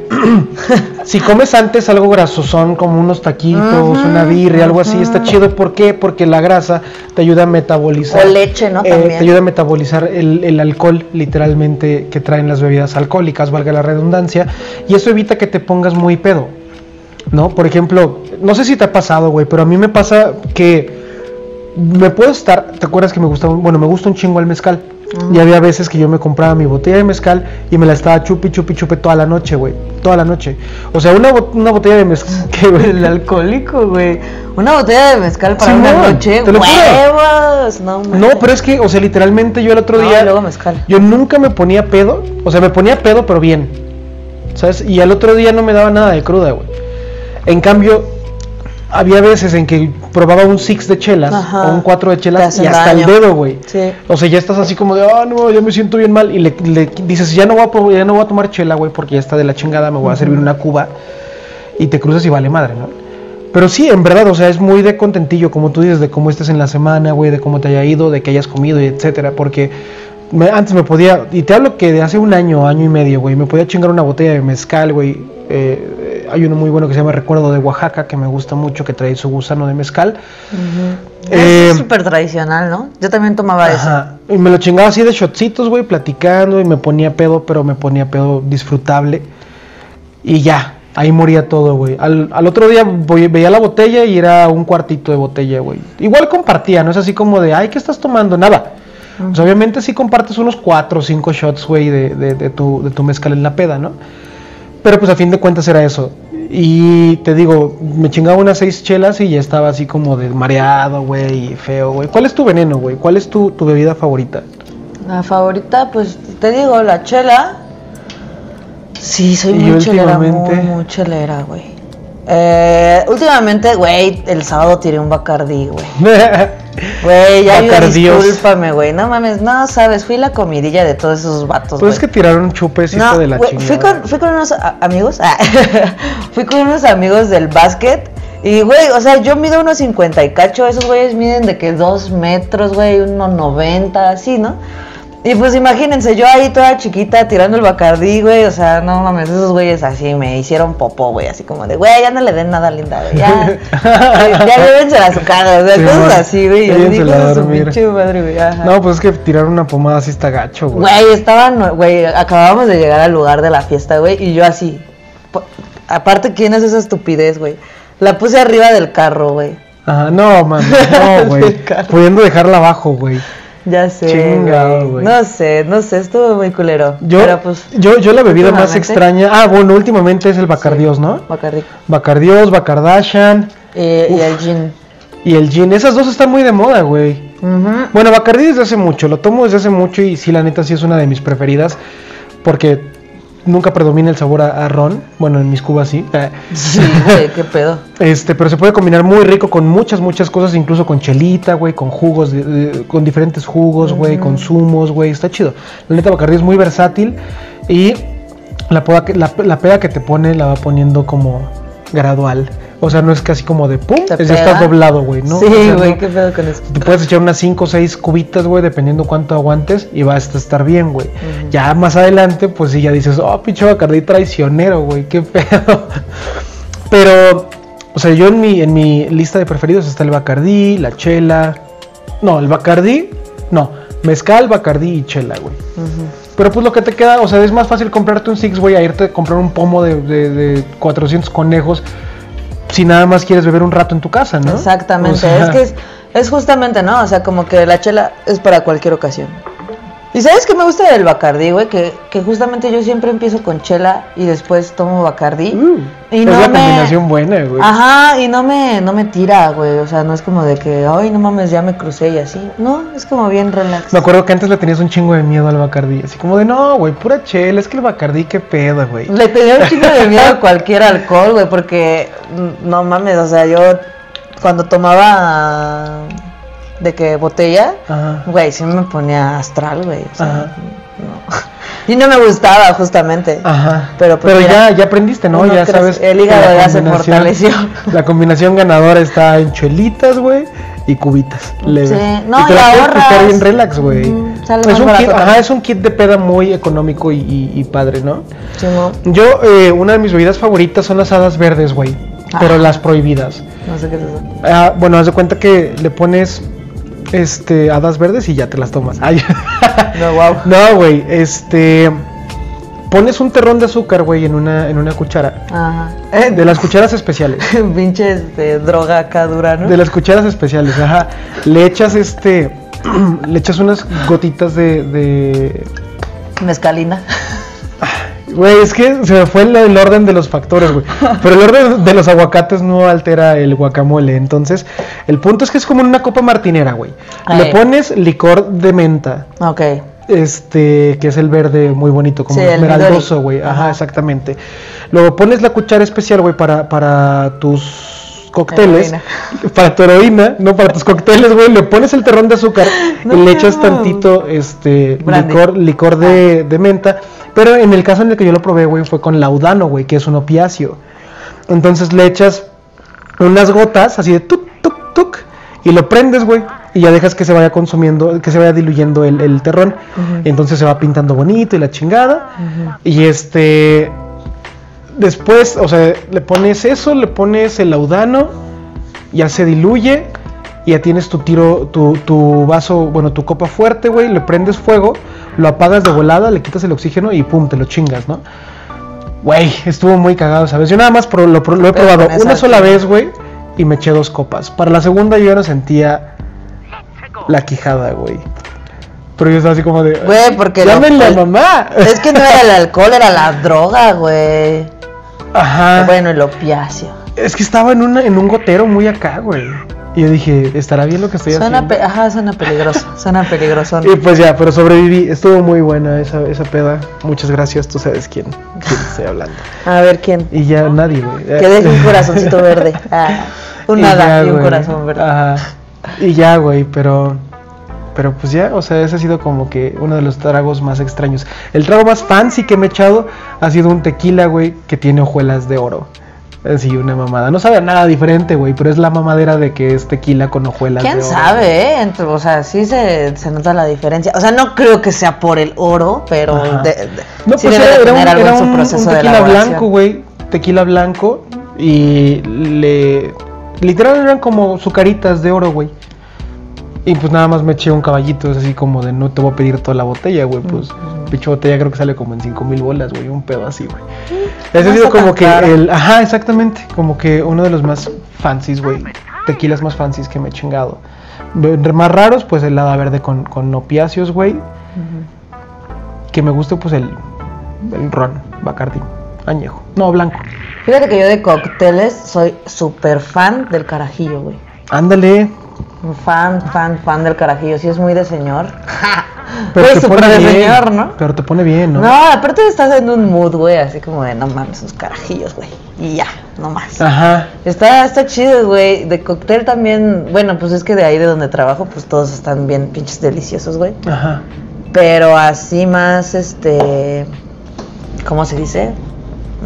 si comes antes algo grasosón como unos taquitos, Ujú, una birria, algo así, está chido. ¿Por qué? Porque la grasa te ayuda a metabolizar. O leche, ¿no? eh, También. te ayuda a metabolizar el, el alcohol, literalmente, que traen las bebidas alcohólicas, valga la redundancia. Y eso evita que te pongas muy pedo. ¿No? Por ejemplo, no sé si te ha pasado, güey, pero a mí me pasa que me puedo estar, ¿te acuerdas que me gusta, un- bueno, me gusta un chingo el mezcal? Y había veces que yo me compraba mi botella de mezcal y me la estaba chupi, chupi, chupe toda la noche, güey. toda la noche. O sea, una, bot- una botella de mezcal. ¿Qué, güey? El alcohólico, güey. Una botella de mezcal para una Simón, noche. te lo. Huevos. No, No, mames. pero es que, o sea, literalmente yo el otro No, día. y luego mezcal. Yo nunca me ponía pedo. O sea, me ponía pedo, pero bien. ¿Sabes? Y al otro día no me daba nada de cruda, güey. En cambio, había veces en que probaba un six de chelas Ajá. o un 4 de chelas y hasta daño. el dedo, güey. Sí. O sea, ya estás así como de, ah, no, ya me siento bien mal. Y le, le dices, ya no, voy a, ya no voy a tomar chela, güey, porque ya está de la chingada, me voy a servir una cuba. Y te cruzas y vale madre, ¿no? Pero sí, en verdad, o sea, es muy de contentillo, como tú dices, de cómo estés en la semana, güey, de cómo te haya ido, de que hayas comido y etcétera. Porque me- antes me podía, y te hablo que de hace un año, año y medio, güey, me podía chingar una botella de mezcal, güey. Eh, eh, hay uno muy bueno que se llama Recuerdo de Oaxaca, que me gusta mucho, que trae su gusano de mezcal. Eh, es súper tradicional, ¿no? Yo también tomaba eso. Ajá. Y me lo chingaba así de shotcitos, güey, platicando y me ponía pedo, pero me ponía pedo disfrutable. Y ya, ahí moría todo, güey. Al, al otro día voy- veía la botella y era un cuartito de botella, güey. Igual compartía, no es así como de, ay, ¿qué estás tomando? Nada. Sea, obviamente sí compartes unos cuatro o cinco shots, güey, de, de, de tu, de tu mezcal en la peda, ¿no? Pero pues a fin de cuentas era eso. Y te digo, me chingaba unas seis chelas y ya estaba así como de mareado, güey, y feo, güey. ¿Cuál es tu veneno, güey? ¿Cuál es tu, tu bebida favorita? La favorita, pues te digo, la chela. Sí, soy muy chelera, muy, últimamente- muy chelera, güey. Eh, últimamente, güey, el sábado tiré un Bacardí, güey. Güey, ya Bacardíos. discúlpame, güey. No mames, no sabes, fui la comidilla de todos esos vatos, Pues güey. es que tiraron chupecito No, de la güey, chingada. fui con, fui con unos amigos, ah, fui con unos amigos del básquet y, güey, o sea, yo mido unos 50 y cacho, esos güeyes miden de que dos metros, güey, unos 90, así, ¿no? Y pues imagínense, yo ahí toda chiquita tirando el bacardí, güey, o sea, no mames, esos güeyes así me hicieron popó, güey, así como de, güey, ya no le den nada linda, güey, ya, ya llévensela a su casa, o sea, Sí, cosas así, güey, yo digo, su pinche madre, güey, ajá. No, pues es que tirar una pomada así está gacho, güey. Güey, estaban, güey, acabábamos de llegar al lugar de la fiesta, güey, y yo así. Aparte, ¿quién es esa estupidez, güey? La puse arriba del carro, güey. Ajá, no, man, no, güey. Pudiendo dejarla abajo, güey. Ya sé. Chingado, güey. No sé, no sé, estuvo muy culero. Yo, Pero pues, yo, yo la bebida más extraña. Ah, bueno, últimamente es el Bacardios, ¿no? Bacardí. Bacardios, Bacardashan Eh, y el gin. y el gin. Esas dos están muy de moda, güey. Bueno, Bacardi desde hace mucho, lo tomo desde hace mucho y sí, la neta sí es una de mis preferidas porque nunca predomina el sabor a, a ron, bueno, en mis cubas sí, eh, Sí, güey, qué pedo. este, pero se puede combinar muy rico con muchas, muchas cosas, incluso con chelita, güey, con jugos, de- de- con diferentes jugos, güey, con zumos, güey, está chido. La neta Bacardi es muy versátil y la, poda que- la, la peda que te pone la va poniendo como gradual. O sea, no es casi como de pum, es ya pega. doblado, güey, ¿no? Sí, O sea, güey, no- qué pedo con eso. te puedes echar unas 5 o 6 cubitas, güey, dependiendo cuánto aguantes y vas a estar bien, güey. Ya más adelante, pues sí, ya dices, oh, pinche Bacardí traicionero, güey, qué pedo. Pero, o sea, yo en mi, en mi lista de preferidos está el Bacardí, la chela. No, el Bacardí, no, mezcal, Bacardí y chela, güey. Pero pues lo que te queda, o sea, es más fácil comprarte un Six, güey, a irte a comprar un pomo de, de, de 400 conejos si nada más quieres beber un rato en tu casa, ¿no? Exactamente, O sea, es que es, es justamente, ¿no? O sea, como que la chela es para cualquier ocasión. Y sabes qué me gusta del Bacardí, güey, que, que justamente yo siempre empiezo con chela y después tomo Bacardí. Uh, Y es no la me- combinación buena, güey. Ajá, y no me, no me tira, güey. O sea, no es como de que, ay, no mames, ya me crucé y así. No, es como bien relax. Me acuerdo que antes le tenías un chingo de miedo al Bacardí. Así como de, no, güey, pura chela. Es que el Bacardí, qué pedo, güey. Le tenía un chingo de miedo a cualquier alcohol, güey, porque mm, no mames, o sea, yo cuando tomaba de que botella, Ajá. güey, sí me ponía astral, güey. O sea, Ajá. no. Y no me gustaba, justamente. Ajá. Pero, pues, ya, mira, ya aprendiste, ¿no? Ya sabes. El hígado ya se fortaleció. La combinación ganadora está en chelitas, güey, y cubitas. leves. Sí, no, te y la ahorras. bien relax, güey. Sale Es un kit, ajá, es un kit de peda muy económico y, y- y padre, ¿no? Chimo, Yo, eh, una de mis bebidas favoritas son las hadas verdes, güey. Pero Ah. las prohibidas. no sé qué es eso. Ah, bueno, haz de cuenta que le pones este hadas verdes y ya te las tomas. Ay. No, wow. no, güey, este pones un terrón de azúcar, güey, en una en una cuchara. Ajá. De las cucharas especiales. Pinche este, droga acá dura, ¿no? De las cucharas especiales, ajá. Le echas este le echas unas gotitas de, de Mezcalina. Güey, es que se me fue el, el orden de los factores, güey. Pero el orden de los aguacates no altera el guacamole. Entonces, el punto es que es como una copa martinera, güey. Le pones licor de menta, Ok. este, que es el verde muy bonito, como Sí, esmeraldoso, güey. Ajá, Ajá. exactamente. Luego pones la cuchara especial, güey, para, para tus cócteles. Para tu heroína, no para tus cócteles, güey. Le pones el terrón de azúcar No, y le echas tantito, este, Brandy. licor, licor de, de menta. Pero en el caso en el que yo lo probé, güey, fue con laudano, güey, que es un opiáceo. Entonces le echas unas gotas así de tuk, tuk, tuk, y lo prendes, güey. Y ya dejas que se vaya consumiendo, que se vaya diluyendo el, el terrón. Entonces se va pintando bonito y la chingada. Y este. Después, o sea, le pones eso, le pones el laudano, ya se diluye. Y ya tienes tu tiro, tu, tu vaso, bueno, tu copa fuerte, güey. Le prendes fuego, lo apagas de volada, le quitas el oxígeno y pum, te lo chingas, ¿no? Güey, estuvo muy cagado, ¿sabes? Yo nada más pro- lo, he probado una sola vez, güey, y me eché dos copas. Para la segunda yo ya no sentía la quijada, güey. Pero yo estaba así como de. Güey, porque lo- ¡Llámenle a mamá! Es que no era el alcohol, era la droga, güey. Ajá. Bueno, el opiáceo. Es que estaba en, una, en un gotero muy acá, güey. Y yo dije, ¿estará bien lo que estoy Suena, haciendo? pe- ajá, suena peligroso. Suena peligroso. Y pues ya, pero sobreviví. Estuvo muy buena esa, esa peda. Muchas gracias, tú sabes quién, quién estoy hablando. A ver quién. Y ya nadie, güey. Que deje un corazoncito verde. Ah, un Y nada ya, y un güey. corazón verde. Ajá. Y ya, güey, pero. Pero pues ya, o sea, ese ha sido como que uno de los tragos más extraños. El trago más fancy que me he echado ha sido un tequila, güey, que tiene hojuelas de oro. Así, una mamada. No sabe a nada diferente, güey, pero es la mamadera de que es tequila con hojuelas de ¿Quién oro. sabe, eh? Entre- o sea, sí se, se nota la diferencia. O sea, no creo que sea por el oro, pero de- de- No, sí pues debe era, de era un, tener algo era en su un- proceso un de tequila blanco, güey. Tequila blanco. Y le. Literal eran como sucaritas de oro, güey. Y pues nada más me eché un caballito, es así como de no te voy a pedir toda la botella, güey. Pues, pinche botella creo que sale como en 5 mil bolas, güey. Un pedo así, güey. Ese ha sido como que el. Ajá, exactamente. Como que uno de los más fancies, güey. Tequilas más fancies que me he chingado. Más raros, pues el hada verde con, con opiáceos, güey. Que me guste, pues el, el ron, Bacardi, añejo. No, blanco. Fíjate que yo de cócteles soy súper fan del carajillo, güey. Ándale. Fan, fan, fan del carajillo. Sí, es muy de señor. Pero Güey, te pone de bien. señor, ¿no? Pero te pone bien, ¿no? No, aparte estás en un mood, güey, así como de no mames, sus carajillos, güey. Y ya, no más. Ajá. Está, está chido, güey. De cóctel también, bueno, pues es que de ahí de donde trabajo, pues todos están bien pinches deliciosos, güey. Ajá. Pero así más, este, ¿cómo se dice?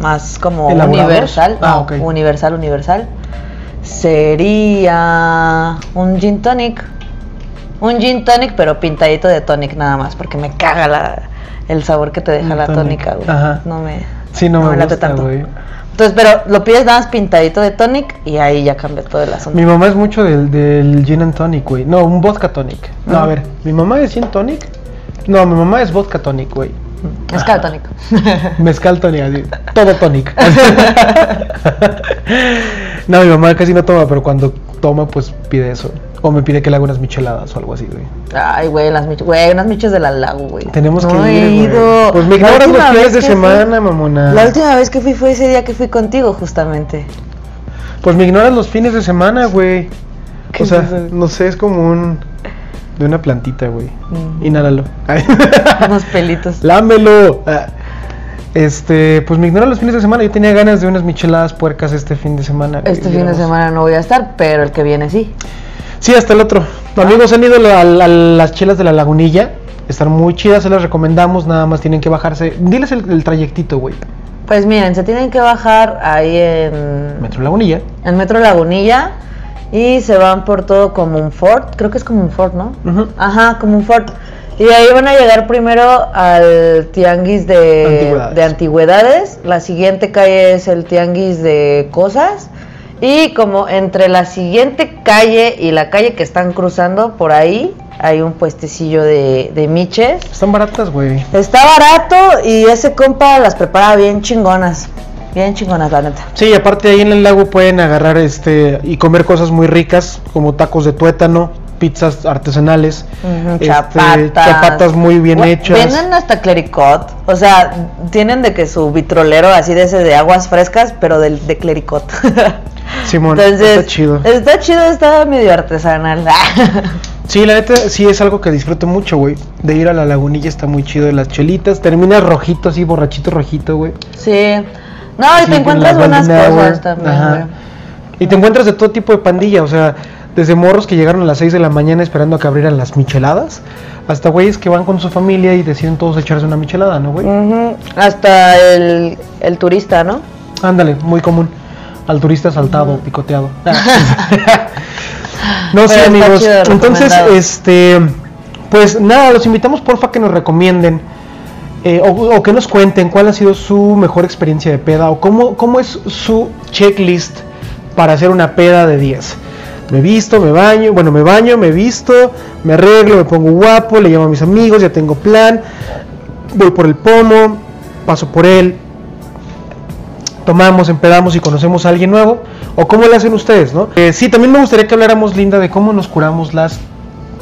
Más como ¿Elaborados? universal. Ah, no, ok. universal, universal. Sería un gin tonic. Un gin tonic, pero pintadito de tonic nada más, porque me caga la, el sabor que te deja la tonic. tónica, güey. Ajá. No me, Sí, no, me, gusta, güey. Entonces, pero lo pides nada más pintadito de tonic y ahí ya cambia todo el asunto. Mi mamá es mucho del, del gin and tonic, güey. No, un vodka tonic. No, a ver, ¿mi mamá es gin tonic? No, mi mamá es vodka tonic, güey. Catónico. Mezcal tonic, así, todo tonic. no, mi mamá casi no toma, pero cuando toma, pues pide eso. O me pide que le haga unas micheladas o algo así, güey. Ay, güey, las michas, güey, unas michas de la lago, güey. Tenemos No que he ir, güey. ido. Pues me ignoras los fines de fui- semana, mamona. La última vez que fui fue ese día que fui contigo, justamente. Pues me ignoras los fines de semana, güey. ¿Qué O sea, es no sé, es como un... De una plantita, güey. Mm. Inhálalo. Unos pelitos. Lámelo. Ah, Este, pues me ignoran los fines de semana. Yo tenía ganas de unas micheladas puercas este fin de semana. Este fin de semana no voy a estar, pero el que viene sí. Sí, hasta el otro. Amigos, han ido a, la- a las chelas de la lagunilla. Están muy chidas, se las recomendamos. Nada más tienen que bajarse. Diles el, el trayectito, güey. Pues miren, se tienen que bajar ahí en, Metro Lagunilla. en Metro Lagunilla y se van por todo como un fort. Creo que es como un fort, ¿no? Ujú. Ajá, como un fort. Y ahí van a llegar primero al tianguis de Antigüedades. de antigüedades. La siguiente calle es el tianguis de cosas. Y como entre la siguiente calle y la calle que están cruzando, por ahí hay un puestecillo de, de miches. Están baratas, güey. Está barato y ese compa las prepara bien chingonas. Bien chingonas, la neta. Sí, aparte ahí en el lago pueden agarrar este y comer cosas muy ricas como tacos de tuétano, pizzas artesanales, este, chapatas. chapatas muy bien hechas. Venden hasta clericot. O sea, tienen de que su vitrolero así de ese de aguas frescas, pero del de clericot. Simón, Entonces, está chido. Está chido, está medio artesanal. Sí, la neta sí es algo que disfruto mucho, güey. De ir a la lagunilla está muy chido de las chelitas. Terminas rojito, así, borrachito rojito, güey. sí. No, y te encuentras buenas cosas también, güey. Y te encuentras de todo tipo de pandilla, o sea, desde morros que llegaron a las 6 de la mañana esperando a que abrieran las micheladas, hasta güeyes que van con su familia y deciden todos echarse una michelada, ¿no, güey? Hasta el, el turista, ¿no? Ándale, muy común. Al turista saltado, picoteado. no, sí, Pero está amigos. chido, Entonces, este, pues nada, los invitamos porfa que nos recomienden eh, o, o que nos cuenten cuál ha sido su mejor experiencia de peda o cómo, cómo es su checklist para hacer una peda de 10. Me visto, me baño, bueno, me baño, me visto, me arreglo, me pongo guapo, le llamo a mis amigos, ya tengo plan, voy por el pomo, paso por él, tomamos, empedamos y conocemos a alguien nuevo, o cómo lo hacen ustedes, ¿no? Eh, sí, también me gustaría que habláramos, Linda, de cómo nos curamos las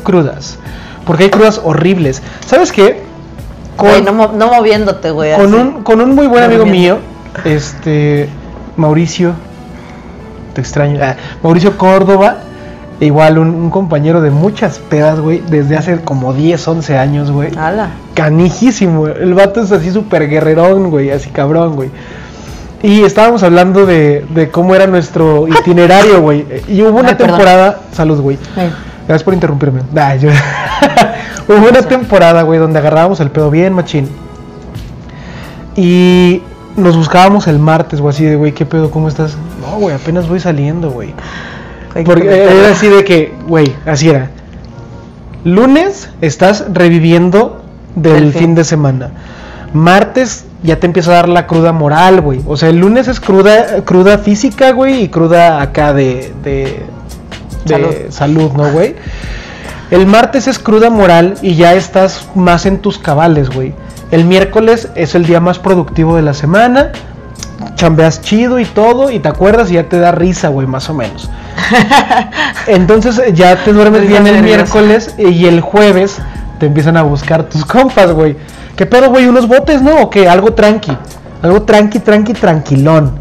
crudas, porque hay crudas horribles. ¿Sabes qué? Con, no, mo- no moviéndote, güey. con un, con un muy buen amigo mío, este, Mauricio, te extraño, ah, Mauricio Córdoba, igual un, un compañero de muchas pedas, güey, desde hace como 10, 11 años, güey. Ala. Canijísimo, el vato es así súper guerrerón, güey, así cabrón, güey. Y estábamos hablando de, de cómo era nuestro itinerario, güey. Y hubo una Ay, perdón. temporada, salud, güey. Ey. Gracias por interrumpirme. Yo- Hubo una temporada, güey, donde agarrábamos el pedo bien, machín. Y nos buscábamos el martes, güey, así de, güey, ¿qué pedo? ¿Cómo estás? No, güey, apenas voy saliendo, güey. Porque era así de que, güey, así era. Lunes estás reviviendo del Del fin. fin. de semana. Martes ya te empieza a dar la cruda moral, güey. O sea, el lunes es cruda, cruda física, güey, y cruda acá de, de, de Salud. salud, ¿no, güey? El martes es cruda moral y ya estás más en tus cabales, güey. El miércoles es el día más productivo de la semana. Chambeas chido y todo y te acuerdas y ya te da risa, güey, más o menos. Entonces ya te duermes bien el miércoles y el jueves te empiezan a buscar tus compas, güey. ¿Qué pedo, güey? ¿Unos botes, no? ¿O qué? Algo tranqui. Algo tranqui, tranqui, tranquilón.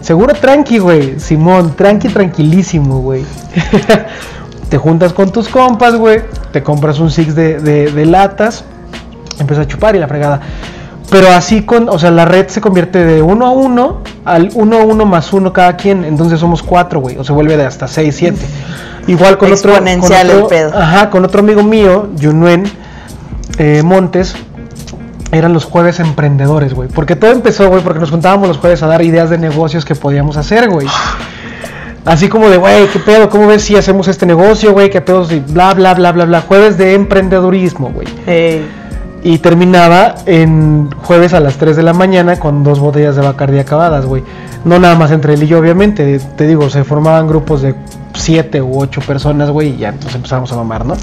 Seguro tranqui, güey. Simón, tranqui, tranquilísimo, güey. te juntas con tus compas, güey. Te compras un six de, de- de latas. Empiezas a chupar y la fregada. Pero así con, o sea, la red se convierte de uno a uno al uno a uno más uno cada quien. Entonces somos cuatro, güey. O se vuelve de hasta seis, siete. Igual con otro. Exponencial el pedo. Ajá, con otro amigo mío, Junuen eh, Montes. Eran los jueves emprendedores, güey. Porque todo empezó, güey, porque nos juntábamos los jueves a dar ideas de negocios que podíamos hacer, güey. Así como de, güey, ¿qué pedo? ¿Cómo ves si hacemos este negocio, güey? ¿Qué pedo? Si bla, bla, bla, bla, bla. Jueves de emprendedurismo, güey. Ey. Y terminaba en jueves a las 3 de la mañana con dos botellas de Bacardi acabadas, güey. No nada más entre él y yo, obviamente. Te digo, se formaban grupos de 7 u 8 personas, güey, y ya nos empezamos a mamar, ¿no?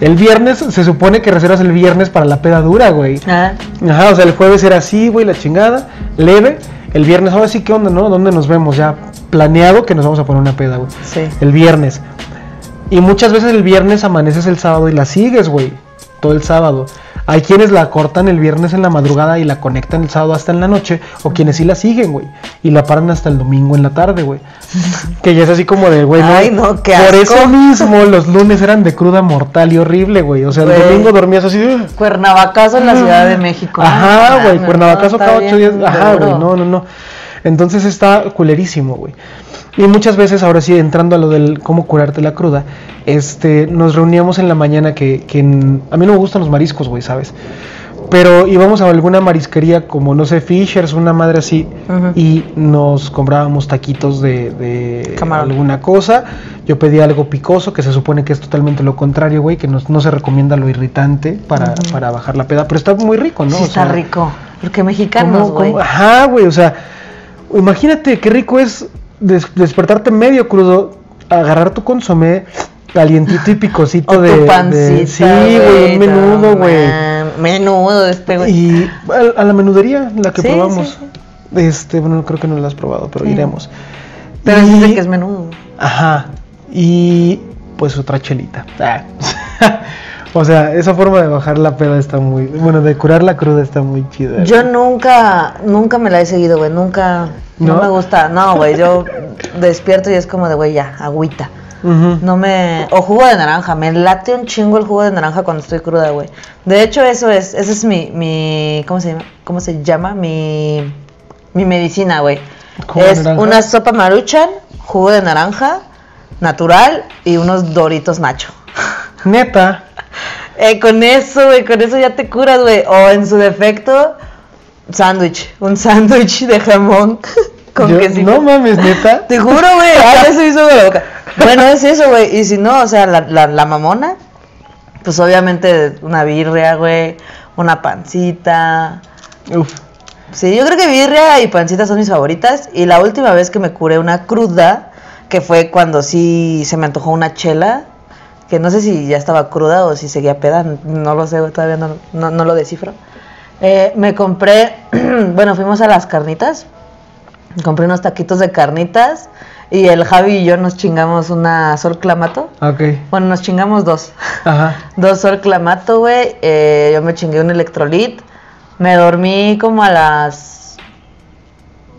El viernes, se supone que reservas el viernes para la peda dura, güey. Ah, Ajá, o sea, el jueves era así, güey, la chingada, leve. El viernes, ahora sí, ¿qué onda, no? ¿Dónde nos vemos? Ya planeado que nos vamos a poner una peda, güey. sí. El viernes. Y muchas veces el viernes amaneces el sábado y la sigues, güey. Todo el sábado. Hay quienes la cortan el viernes en la madrugada y la conectan el sábado hasta en la noche. O quienes sí la siguen, güey. Y la paran hasta el domingo en la tarde, güey. Que ya es así como de, güey, Ay, no, qué Por asco. eso mismo los lunes eran de cruda mortal y horrible, güey. O sea, el Güey. domingo dormías así. "Ugh". Cuernavacazo en la Ciudad de México. Ajá, Ay, güey, no, Cuernavacazo no, cada ocho días. Ajá, güey, no, no, no. Entonces está culerísimo, güey. Y muchas veces, ahora sí, entrando a lo del cómo curarte la cruda, este, nos reuníamos en la mañana que, que en- a mí no me gustan los mariscos, güey, ¿sabes? Pero íbamos a alguna marisquería como, no sé, Fishers, una madre así, y nos comprábamos taquitos de, alguna cosa. Yo pedía algo picoso, que se supone que es totalmente lo contrario, güey, que no, no se recomienda lo irritante para, para bajar la peda, pero está muy rico, ¿no? Sí, O está sea, rico. Porque mexicanos, ¿Cómo- güey. Ajá, güey, o sea, imagínate qué rico es des- despertarte medio crudo, agarrar tu consomé calientito y picosito O de, tu de- sí, güey, un menudo, güey. Menudo este, güey. Y a, a la menudería, la que Sí, probamos. sí, Este, bueno, creo que no la has probado, pero iremos. Pero Y- dice que es menudo. Ajá. Y pues otra chelita. Ah. o sea, esa forma de bajar la peda está muy, bueno, de curar la cruda está muy chida. Yo nunca, nunca me la he seguido, güey. Nunca, no, ¿No? me gusta. No, güey. Yo despierto y es como de, güey, ya, agüita. No me. O jugo de naranja. Me late un chingo el jugo de naranja cuando estoy cruda, güey. De hecho, eso es. Esa es mi. mi ¿cómo, se llama? ¿Cómo se llama? Mi. Mi medicina, güey. ¿Jugo de Es una sopa maruchan, jugo de naranja, natural y unos doritos nacho. Neta. Eh, con eso, güey, con eso ya te curas, güey. O en su defecto, sándwich. Un sándwich de jamón con Yo- quesito. no mames, neta. Te juro, güey. Ah, ya se hizo de la boca. Bueno, es eso, güey. Y si no, o sea, la, la, la mamona, pues obviamente una birria, güey. Una pancita. Uf. Sí, yo creo que birria y pancita son mis favoritas. Y la última vez que me curé una cruda, que fue cuando sí se me antojó una chela, que no sé si ya estaba cruda o si seguía peda, no lo sé, todavía no, no, no lo descifro. Eh, me compré, bueno, fuimos a las carnitas, compré unos taquitos de carnitas y el Javi y yo nos chingamos una sol clamato. Ok. Bueno, nos chingamos dos. Ajá. Dos sol clamato, güey. eh, yo me chingué un electrolit. Me dormí como a las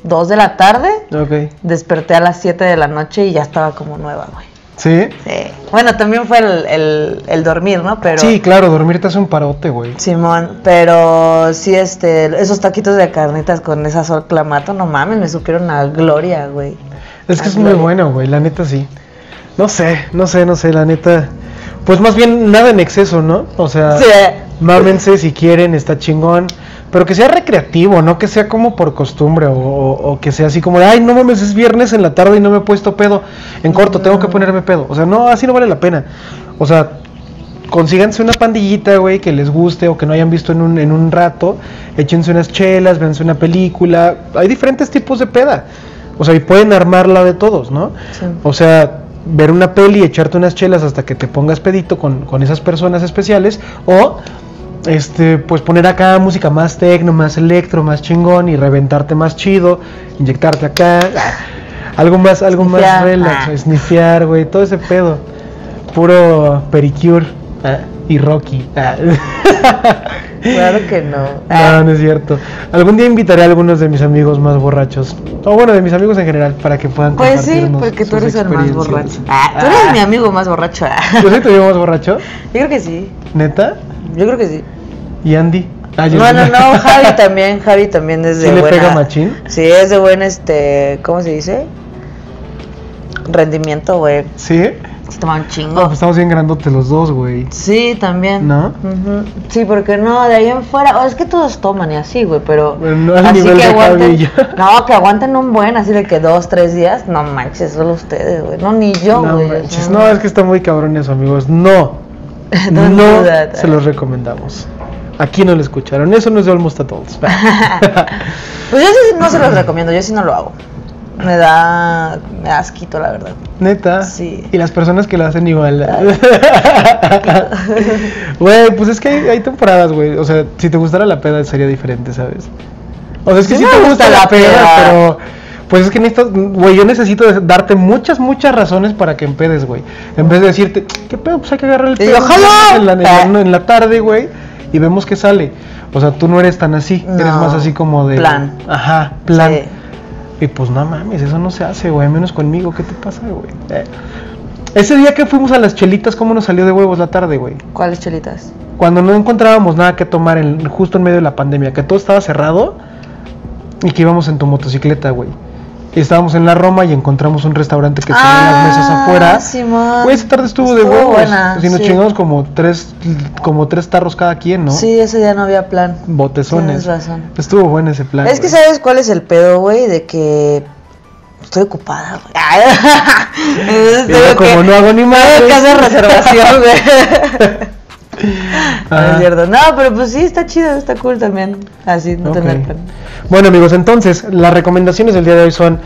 2 de la tarde. Ok. Desperté a las 7 de la noche y ya estaba como nueva, güey. ¿Sí? Sí. Bueno, también fue el, el- el dormir, ¿no? Pero. Sí, claro, dormir te hace un parote, güey. Simón, pero sí, este, esos taquitos de carnitas con esa sol clamato, no mames, me supieron a gloria, güey. Es que A es muy bueno, güey, la neta sí. No sé, no sé, no sé, la neta. Pues más bien nada en exceso, ¿no? O sea, Sí. Mámense si quieren, está chingón. Pero que sea recreativo, no que sea como por costumbre o, o- o que sea así como de, ay, no mames, es viernes en la tarde y no me he puesto pedo. En corto, tengo que ponerme pedo. O sea, no, así no vale la pena. O sea, consíganse una pandillita, güey, que les guste o que no hayan visto en un, en un rato. Échense unas chelas, véanse una película. Hay diferentes tipos de peda. O sea, y pueden armarla de todos, ¿no? Sí. O sea, ver una peli, echarte unas chelas hasta que te pongas pedito con, con esas personas especiales. O, este, pues poner acá música más tecno, más electro, más chingón y reventarte más chido, inyectarte acá. Algo más, algo más relax, Ah. güey, todo ese pedo. Puro pericure ah, y Rocky. ah. Claro que no. No, no es cierto. Algún día invitaré a algunos de mis amigos más borrachos. O bueno, de mis amigos en general, para que puedan Pues sí, porque tú eres el más borracho. Ah, tú eres mi amigo más borracho. ¿Yo soy tu amigo más borracho? Yo creo que sí. ¿Neta? Yo creo que sí. ¿Y Andy? Ah, yo- No, no, no, Javi también, Javi también es de ¿Sí le buena. pega machín? Sí, es de buen este, ¿cómo se dice? Rendimiento, güey. ¿Sí? Se toma un No, chingo. pues estamos bien grandotes los dos, güey. Sí, también. ¿No? Sí, porque no, de ahí en fuera, o es que todos toman y así, güey, pero Bueno, no al así nivel que de aguanten, no, que aguanten un buen, así de que dos, tres días, no manches, solo ustedes, güey, no, ni yo, no, güey. manches, o sea, no, es que está muy cabrón eso, amigos. No, no se los recomendamos. Aquí no lo escucharon, eso no es de Almost Adults. Pues yo sí no se los recomiendo, yo sí no lo hago. Me da, me da asquito, la verdad. Neta. Sí. Y las personas que lo hacen igual. Güey, pues es que hay, hay temporadas, güey. O sea, si te gustara la peda sería diferente, ¿sabes? O sea, es que Sí sí, te gusta gusta la la peda, peda. pero. Pues es que necesitas, güey, yo necesito darte muchas, muchas razones para que empedes, güey. En vez de decirte, ¿qué pedo? Pues hay que agarrar el pedo yo, ¡jalo! en la, en la- en la tarde, güey, y vemos qué sale. O sea, tú no eres tan así, eres No, más así como de... plan. Ajá, plan. Sí. Y pues no mames, eso no se hace, güey, menos conmigo, ¿qué te pasa, güey? Eh. Ese día que fuimos a las chelitas, ¿cómo nos salió de huevos la tarde, güey? ¿Cuáles chelitas? Cuando no encontrábamos nada que tomar en, justo en medio de la pandemia, que todo estaba cerrado y que íbamos en tu motocicleta, güey. Estábamos en la Roma y encontramos un restaurante que tenía las mesas afuera. Ah, Simón. Güey, esa tarde estuvo, de huevos. buena, Así nos sí. chingamos como tres, como tres tarros cada quien, ¿no? Sí, ese día no había plan. Botezones. Tienes razón. Estuvo bueno ese plan. Es que sabes cuál es el pedo, güey, de que estoy ocupada, güey. Entonces tengo como que- no hago ni tengo madres. que hacer reservación, güey. No Ajá. es cierto. No, pero pues sí, está chido, está cool también. Así, no tener plan. Bueno amigos, entonces las recomendaciones del día de hoy son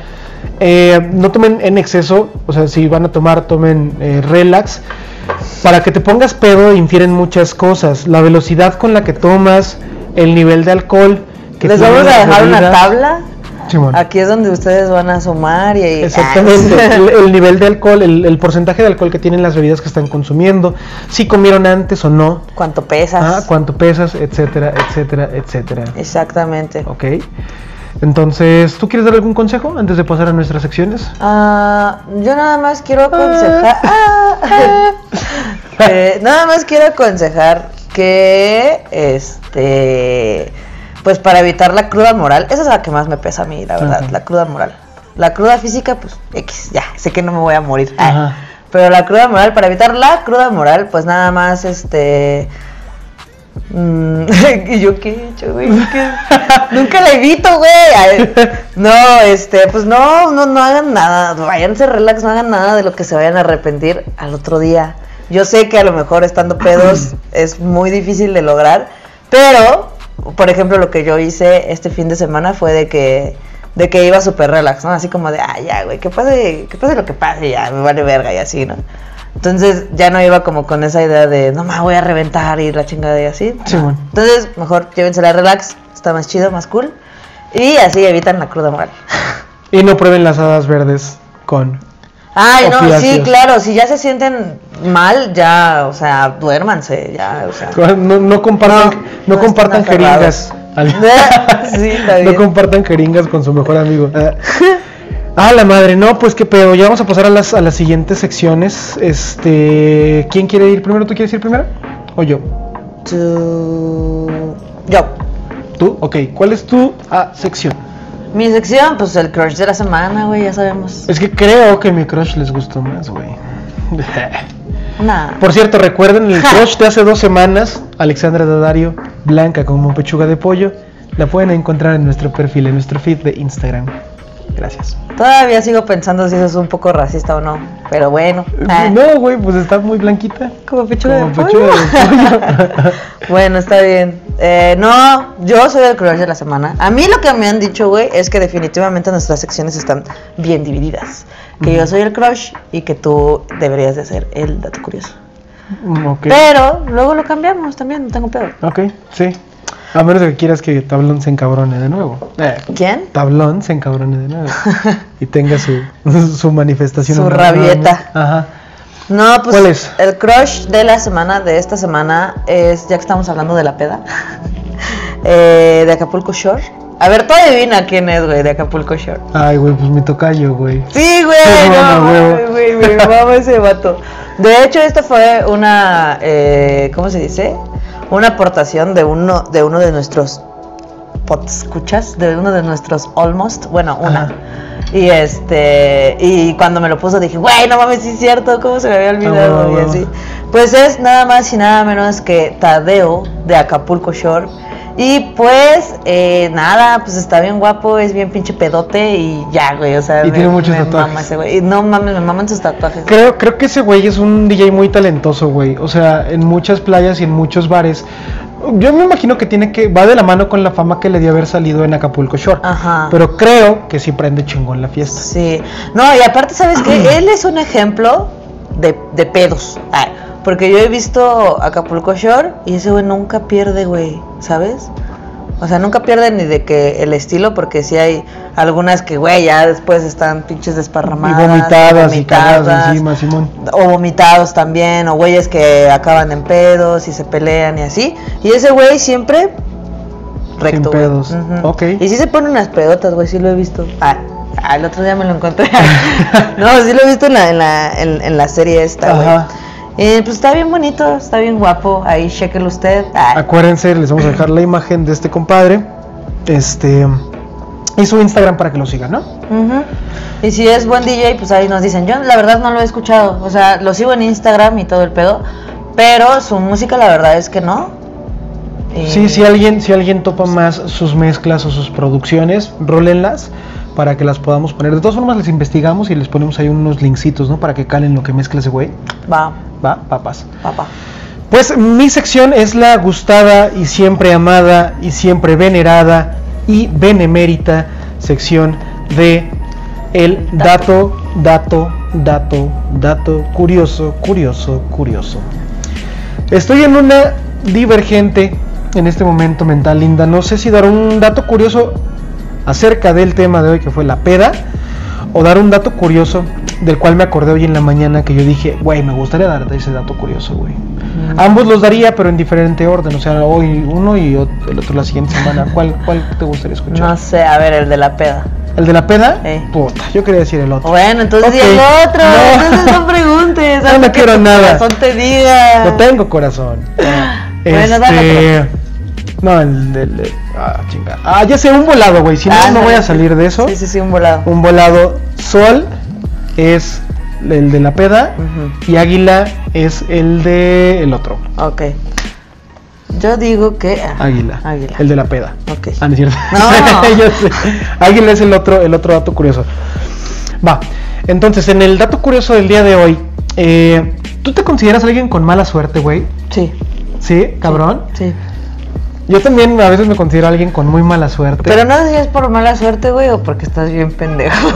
eh, no tomen en exceso, o sea, si van a tomar, tomen eh, relax. Para que te pongas pedo infieren muchas cosas, la velocidad con la que tomas, el nivel de alcohol. Que Les vamos a dejar una bebidas. Aquí es donde ustedes van a sumar y... Exactamente, el, el nivel de alcohol, el, el porcentaje de alcohol que tienen las bebidas que están consumiendo, si comieron antes o no, ¿Cuánto pesas? ah, cuánto pesas, etcétera, etcétera, etcétera. Exactamente. Ok. Entonces, ¿tú quieres dar algún consejo antes de pasar a nuestras secciones? Ah, yo nada más quiero aconsejar. Ah. Eh, nada más quiero aconsejar que este pues para evitar la cruda moral, esa es la que más me pesa a mí, la verdad, Ajá. la cruda moral. La cruda física, pues X, ya, sé que no me voy a morir. Ah, Ajá. Pero la cruda moral, para evitar la cruda moral, pues nada más este Mm, ¿Y yo qué he hecho, güey? Nunca la evito, güey. No, este, pues no, no, no hagan nada. Váyanse relax, no hagan nada de lo que se vayan a arrepentir al otro día. Yo sé que a lo mejor estando pedos es muy difícil de lograr, pero, por ejemplo, lo que yo hice este fin de semana fue de que de que iba súper relax, ¿no? Así como de, ah, ya, güey, que pase, que pase lo que pase, ya, me vale verga y así, ¿no? Entonces ya no iba como con esa idea de, no me voy a reventar y la chingada y así. Sí, no. bueno. Entonces, mejor llévensela relax, está más chido, más cool. Y así evitan la cruda moral. Y no prueben las hadas verdes con... Ay, no, sí, claro, si ya se sienten mal, ya, o sea, duérmanse, ya, o sea. No, no compartan, No, compartan jeringas. Sí, está bien. No compartan jeringas con su mejor amigo. Ah. La madre, no, pues qué pedo. Ya vamos a pasar a las, a las siguientes secciones. Este, ¿quién quiere ir primero? ¿Tú quieres ir primero? ¿O yo? Tu- Yo. ¿Tú? Ok, ¿cuál es tu ah, sección? Mi sección, pues el crush de la semana, güey, ya sabemos. Es que creo que mi crush les gustó más, güey. Una. Por cierto, recuerden el crush de hace dos semanas, Alexandra Dadario, blanca como pechuga de pollo. La pueden encontrar en nuestro perfil, en nuestro feed de Instagram. Gracias. Todavía sigo pensando si eso es un poco racista o no, pero bueno. Ah, No, güey, pues está muy blanquita. Como pechuga Como de pechuga pollo. de pollo. bueno, está bien. Eh, no, yo soy el crush de la semana. A mí lo que me han dicho, güey, es que definitivamente nuestras secciones están bien divididas. Que yo soy el crush y que tú deberías de ser el dato curioso. Mm, ok. Pero luego lo cambiamos también, no tengo pedo. Ok, sí. A menos que quieras que Tablón se encabrone de nuevo. Eh, ¿Quién? Tablón se encabrone de nuevo. y tenga su, su manifestación. Su rabieta. Ajá. No, pues ¿Cuál es? el crush de la semana, de esta semana, es, ya que estamos hablando de la peda, eh, de Acapulco Shore. A ver, tú adivina quién es, güey, de Acapulco Shore. Ay, güey, pues mi tocayo, güey. Sí, güey, no, güey. güey, mama ese vato. De hecho, esta fue una, eh, ¿cómo se dice? Una aportación de uno de uno de nuestros escuchas, de uno de nuestros almost, bueno, una. Ajá. Y este, y cuando me lo puso dije, güey, no mames, sí es cierto, ¿cómo se me había olvidado? Y así. Pues es nada más y nada menos que Tadeo de Acapulco Shore. Y pues, eh, nada, pues está bien guapo, es bien pinche pedote y ya, güey, o sea, Y tiene muchos me tatuajes. mama ese güey. Y no mames, me maman sus tatuajes. Creo, creo que ese güey es un DJ muy talentoso, güey. O sea, en muchas playas y en muchos bares. Yo me imagino que tiene que. Va de la mano con la fama que le dio haber salido en Acapulco Shore. Ajá. Pero creo que sí prende chingón la fiesta. Sí. No, y aparte, ¿sabes qué? Él es un ejemplo de, de pedos. Porque yo he visto Acapulco Shore y ese güey nunca pierde, güey, ¿sabes? O sea, nunca pierde ni de que el estilo, porque sí hay algunas que, güey, ya después están pinches Y desparramadas. vomitadas y cagadas encima, Simón. O vomitados también, o güeyes que acaban en pedos y se pelean y así. Y ese güey siempre recto. güey. pedos. Ok. Y sí se ponen unas pedotas, güey, sí lo he visto. Ah, ah, el otro día me lo encontré. no, sí lo he visto en la, en la, en, en la serie esta, güey. Eh, pues está bien bonito, está bien guapo. Ahí, chequenlo usted. Ah, Acuérdense, les vamos a dejar la imagen de este compadre. Este. Y su Instagram para que lo sigan, ¿no? Ujú. Y si es buen DJ, pues ahí nos dicen. Yo la verdad no lo he escuchado. O sea, lo sigo en Instagram y todo el pedo. Pero su música la verdad es que no. Sí, si alguien, si alguien topa más sus mezclas o sus producciones, rólenlas para que las podamos poner. De todas formas, les investigamos y les ponemos ahí unos linksitos, ¿no? Para que calen lo que mezcla ese güey. Va, Va, papas. papá. Pues mi sección es la gustada y siempre amada y siempre venerada y benemérita sección de el dato, dato, dato, dato curioso, curioso, curioso. Estoy en una divergente en este momento mental, Linda. No sé si dar un dato curioso acerca del tema de hoy que fue la peda o dar un dato curioso del cual me acordé hoy en la mañana que yo dije, güey, me gustaría darte ese dato curioso, güey. Ambos los daría, pero en diferente orden, o sea, hoy uno y el otro la siguiente semana. ¿Cuál, cuál te gustaría escuchar? No sé, a ver, el de la peda. ¿El de la peda? Eh. Puta, yo quería decir el otro. Bueno, entonces Ok. di el otro. No. Entonces no preguntes. No, no quiero nada. corazón te diga. No tengo corazón. Bueno, dale este... No, el del... Ah, chinga. Ah, ya sé, un volado, güey. Si no, no voy a salir de eso. Sí, sí, sí, un volado. Un volado sol es el de la peda y águila es el de el otro. Ok. Yo digo que. ah, Águila. Águila. El de la peda. Ok. Ah, no es cierto. No. Yo sé. Águila es el otro, el otro dato curioso. Va. Entonces, en el dato curioso del día de hoy, eh, ¿tú te consideras alguien con mala suerte, güey? Sí, ¿Sí, cabrón? sí. Yo también a veces me considero alguien con muy mala suerte. Pero no sé si es por mala suerte, güey, o porque estás bien pendejo.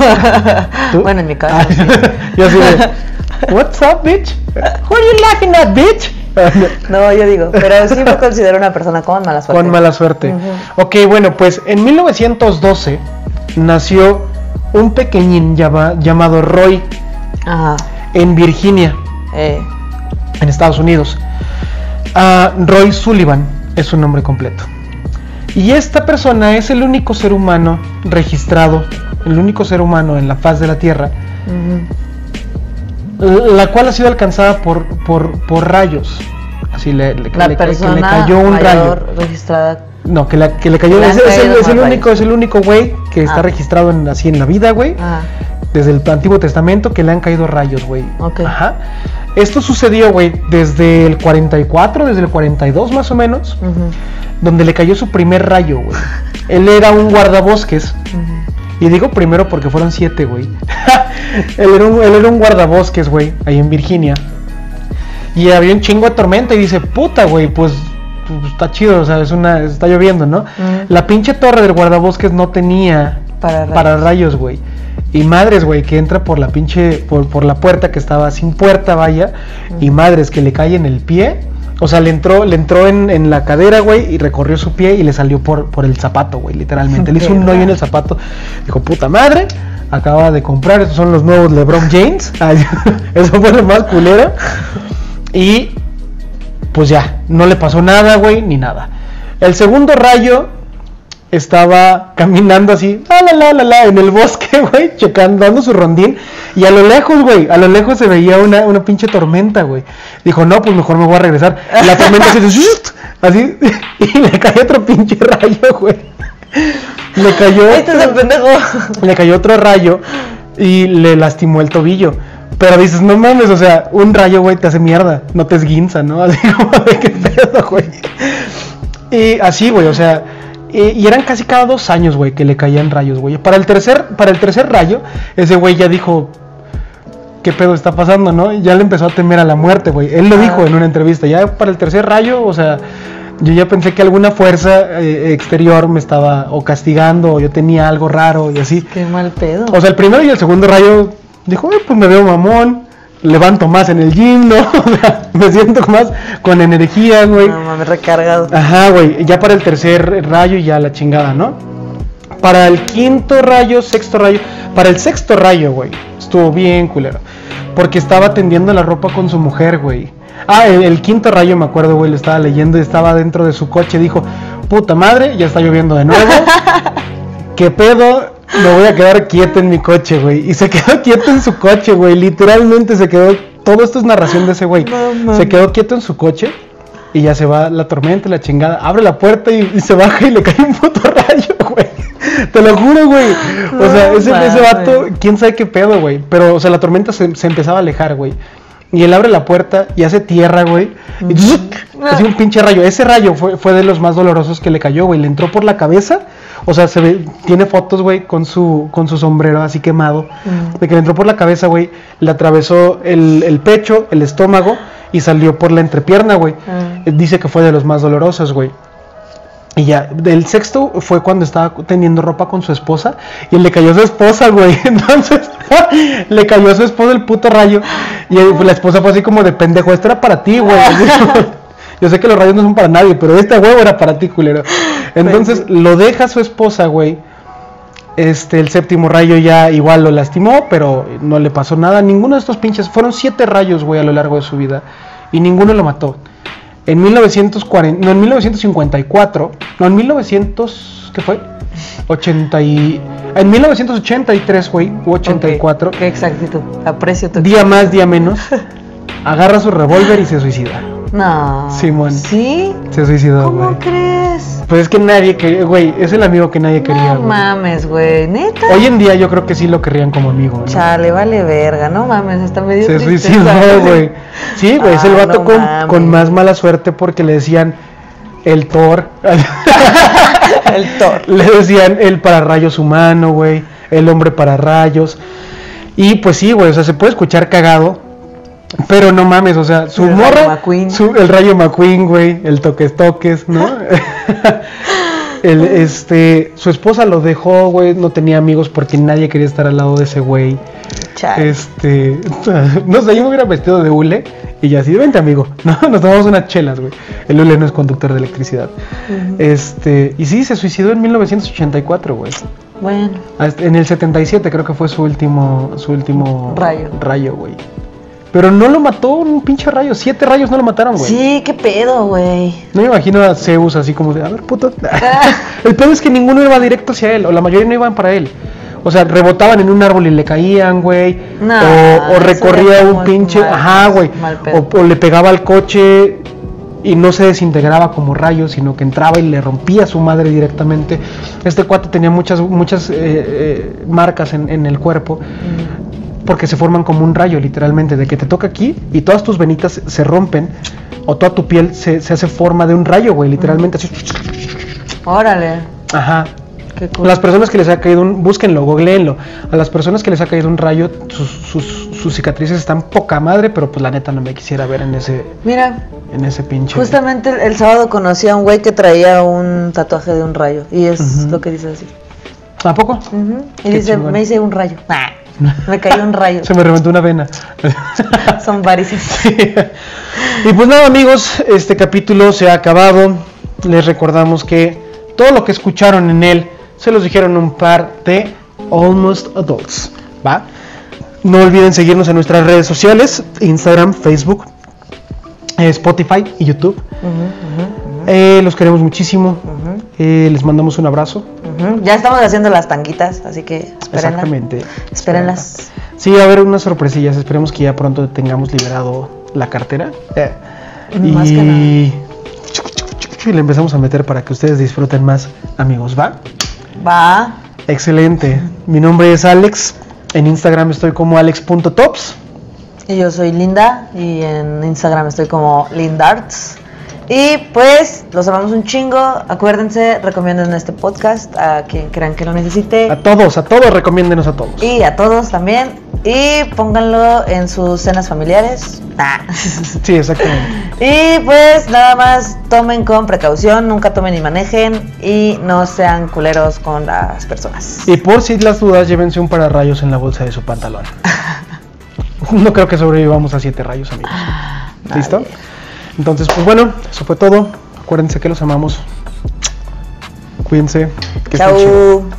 ¿Tú? bueno, en mi caso. Ah, sí. yo así de, What's up, bitch? Who are you laughing at, bitch? No, yo digo, pero sí me considero una persona con mala suerte. Con mala suerte. Ujú. Ok, bueno, pues en 1912 nació un pequeñín llama- llamado Roy Ajá. en Virginia, Eh, en Estados Unidos. Ah, Roy Sullivan es su nombre completo. Y esta persona es el único ser humano registrado, el único ser humano en la faz de la Tierra, la cual ha sido alcanzada por, por, por rayos. Así le, le- La le- que le cayó un rayo. registrada. No, que, la, que le cayó. Es, es el, es el único, es el único güey que está Ah. registrado en, así en la vida, güey. Ajá. Desde el Antiguo Testamento que le han caído rayos, güey. Ok. Ajá. Esto sucedió, güey, desde el 44, desde el 42 más o menos, donde le cayó su primer rayo, güey. Él era un guardabosques. Y digo primero porque fueron siete, güey. él, era un, él era un guardabosques, güey, ahí en Virginia. Y había un chingo de tormenta y dice, puta, güey, pues, pues, está chido, o sea, es una, está lloviendo, ¿no? La pinche torre del guardabosques no tenía Para rayos. para rayos, güey. Y madres, güey, que entra por la pinche, por, por la puerta que estaba sin puerta, vaya. Y madres que le cae en el pie. O sea, le entró, le entró en, en la cadera, güey, y recorrió su pie y le salió por, por el zapato, güey, literalmente. Le hizo un hoyo en el zapato. Dijo, puta madre, acaba de comprar, estos son los nuevos LeBron James. Ay, Eso fue lo más culero. Y pues ya, no le pasó nada, güey, ni nada. El segundo rayo estaba caminando así, la la la la la, en el bosque, güey, checando, dando su rondín. Y a lo lejos, güey, a lo lejos se veía una, una pinche tormenta, güey. Dijo, no, pues mejor me voy a regresar. Y la tormenta así, ¡zut! así, y le cayó otro pinche rayo, güey. Le cayó. Este es el otro- pendejo. le cayó otro rayo y le lastimó el tobillo. Pero dices, no mames, o sea, un rayo, güey, te hace mierda, no te esguinza, ¿no? Así como de qué pedo, güey. Y así, güey, o sea, y, y eran casi cada dos años, güey, que le caían rayos, güey. Para el tercer, para el tercer rayo, ese güey ya dijo, ¿qué pedo está pasando, no? Y ya le empezó a temer a la muerte, güey. Él lo Ah. dijo en una entrevista, ya para el tercer rayo, o sea, yo ya pensé que alguna fuerza eh, exterior me estaba o castigando, o yo tenía algo raro y así. Qué mal pedo. O sea, el primero y el segundo rayo dijo, "Ay, pues me veo mamón, levanto más en el gym, ¿no? O sea, me siento más con energía, güey. no mames, recargado. Ajá, güey, ya para el tercer rayo ya la chingada, ¿no? Para el quinto rayo, sexto rayo, para el sexto rayo, güey, estuvo bien culero. Porque estaba tendiendo la ropa con su mujer, güey. Ah, el, el quinto rayo, me acuerdo, güey, lo estaba leyendo y estaba dentro de su coche. Dijo, puta madre, ya está lloviendo de nuevo. ¿Qué pedo? Me voy a quedar quieto en mi coche, güey. Y se quedó quieto en su coche, güey. Literalmente se quedó. Todo esto es narración de ese güey. No se quedó quieto en su coche y ya se va la tormenta, la chingada. Abre la puerta y, y se baja y le cae un puto rayo, güey. Te lo juro, güey. O sea, No ese, ese vato, quién sabe qué pedo, güey. Pero, o sea, la tormenta se, se empezaba a alejar, güey. Y él abre la puerta y hace tierra, güey. Y ¡zuc! así un pinche rayo. Ese rayo fue, fue de los más dolorosos que le cayó, güey. Le entró por la cabeza. O sea, se ve, tiene fotos, güey, con su, con su sombrero así quemado. Mm. De que le entró por la cabeza, güey. Le atravesó el, el pecho, el estómago y salió por la entrepierna, güey. Ah. Dice que fue de los más dolorosos, güey. Y ya, el sexto fue cuando estaba teniendo ropa con su esposa y le cayó a su esposa, güey. Entonces, le cayó a su esposa el puto rayo. Y la esposa fue así como de pendejo, esto era para ti, güey. Yo sé que los rayos no son para nadie, pero este huevo era para ti, culero. Entonces, lo deja su esposa, güey. Este, el séptimo rayo ya igual lo lastimó, pero no le pasó nada. Ninguno de estos pinches, fueron siete rayos, güey, a lo largo de su vida. Y ninguno lo mató. En 1940, no, en 1954, no, en 1900, ¿qué fue? 80 y, en 1983, güey, u 84, Ok, Qué exactitud. Aprecio tu. día más, día menos, agarra su revólver y se suicida. No. Simón. ¿Sí? Se suicidó, güey. ¿Cómo crees? Pues es que nadie quería, güey, es el amigo que nadie quería, No mames, güey. Neta. Hoy en día yo creo que sí lo querrían como amigo, ¿no? Chale, vale verga. No mames, hasta me dio Se tristeza, suicidó, güey. Sí, güey, es el Ah, vato no con, más mala suerte porque le decían el Thor. El Thor. le decían el para rayos humano, güey. El hombre para rayos. Y pues sí, güey, o sea, se puede escuchar cagado. Pero no mames, o sea, su El rayo morra. Su- el rayo McQueen, güey. El toques toques, ¿no? el, este, su esposa lo dejó, güey. No tenía amigos porque nadie quería estar al lado de ese güey. Chale. Este, no sé, yo me hubiera vestido de hule y ya así, vente amigo, no, nos tomamos unas chelas, güey. El hule no es conductor de electricidad. Este, y sí, se suicidó en 1984, güey. Bueno. En el 77 creo que fue su último, su último Rayo. rayo, güey. Pero no lo mató un pinche rayo, siete rayos no lo mataron, güey. Sí, qué pedo, güey. No me imagino a Zeus así como de, a ver, puto. el pedo es que ninguno iba directo hacia él, o la mayoría no iban para él. O sea, rebotaban en un árbol y le caían, güey. No, o, recorría un pinche. mal- ajá, güey. O, o le pegaba al coche y no se desintegraba como rayo, sino que entraba y le rompía a su madre directamente. Este cuate tenía muchas, muchas eh, eh, marcas en, en el cuerpo porque se forman como un rayo, literalmente, de que te toca aquí y todas tus venitas se rompen o toda tu piel se, se hace forma de un rayo, güey, literalmente así. Órale. Ajá. Qué cool. Las personas que les ha caído un, búsquenlo, googleenlo. A las personas que les ha caído un rayo, sus, sus, sus cicatrices están poca madre, pero pues la neta no me quisiera ver en ese, Mira, en ese pinche. justamente el, el sábado conocí a un güey que traía un tatuaje de un rayo. Y es lo que dice así. ¿A poco? Ujú. Y Qué dice, chingón. me hice un rayo. Ah, me cayó un rayo. Se me reventó una vena. Son varices. y pues nada amigos, este capítulo se ha acabado. Les recordamos que todo lo que escucharon en él se los dijeron un par de Almost Adults. ¿Va? No olviden seguirnos en nuestras redes sociales, Instagram, Facebook, eh, Spotify y YouTube. Eh, los queremos muchísimo. Eh, les mandamos un abrazo. Ya estamos haciendo las tanguitas, así que espérenlas. Exactamente. Espérenlas. Sí, va a haber unas sorpresillas. Esperemos que ya pronto tengamos liberado la cartera. Eh, Más que y... y le empezamos a meter para que ustedes disfruten más, amigos. ¿Va? Va. Excelente. Mi nombre es Alex. En Instagram estoy como alex.tops. Y yo soy Linda y en Instagram estoy como Lindarts. Y pues los amamos un chingo. Acuérdense, recomienden este podcast a quien crean que lo necesite. A todos, a todos, recomiéndenos a todos. Y a todos también. Y pónganlo en sus cenas familiares. Ah. Sí, exactamente. Y pues nada más tomen con precaución, nunca tomen ni manejen y no sean culeros con las personas. Y por si las dudas, llévense un pararrayos en la bolsa de su pantalón. No creo que sobrevivamos a siete rayos, amigos. ¿Listo? Nadie. Entonces, pues bueno, eso fue todo. Acuérdense que los amamos. Cuídense. Que. Chau.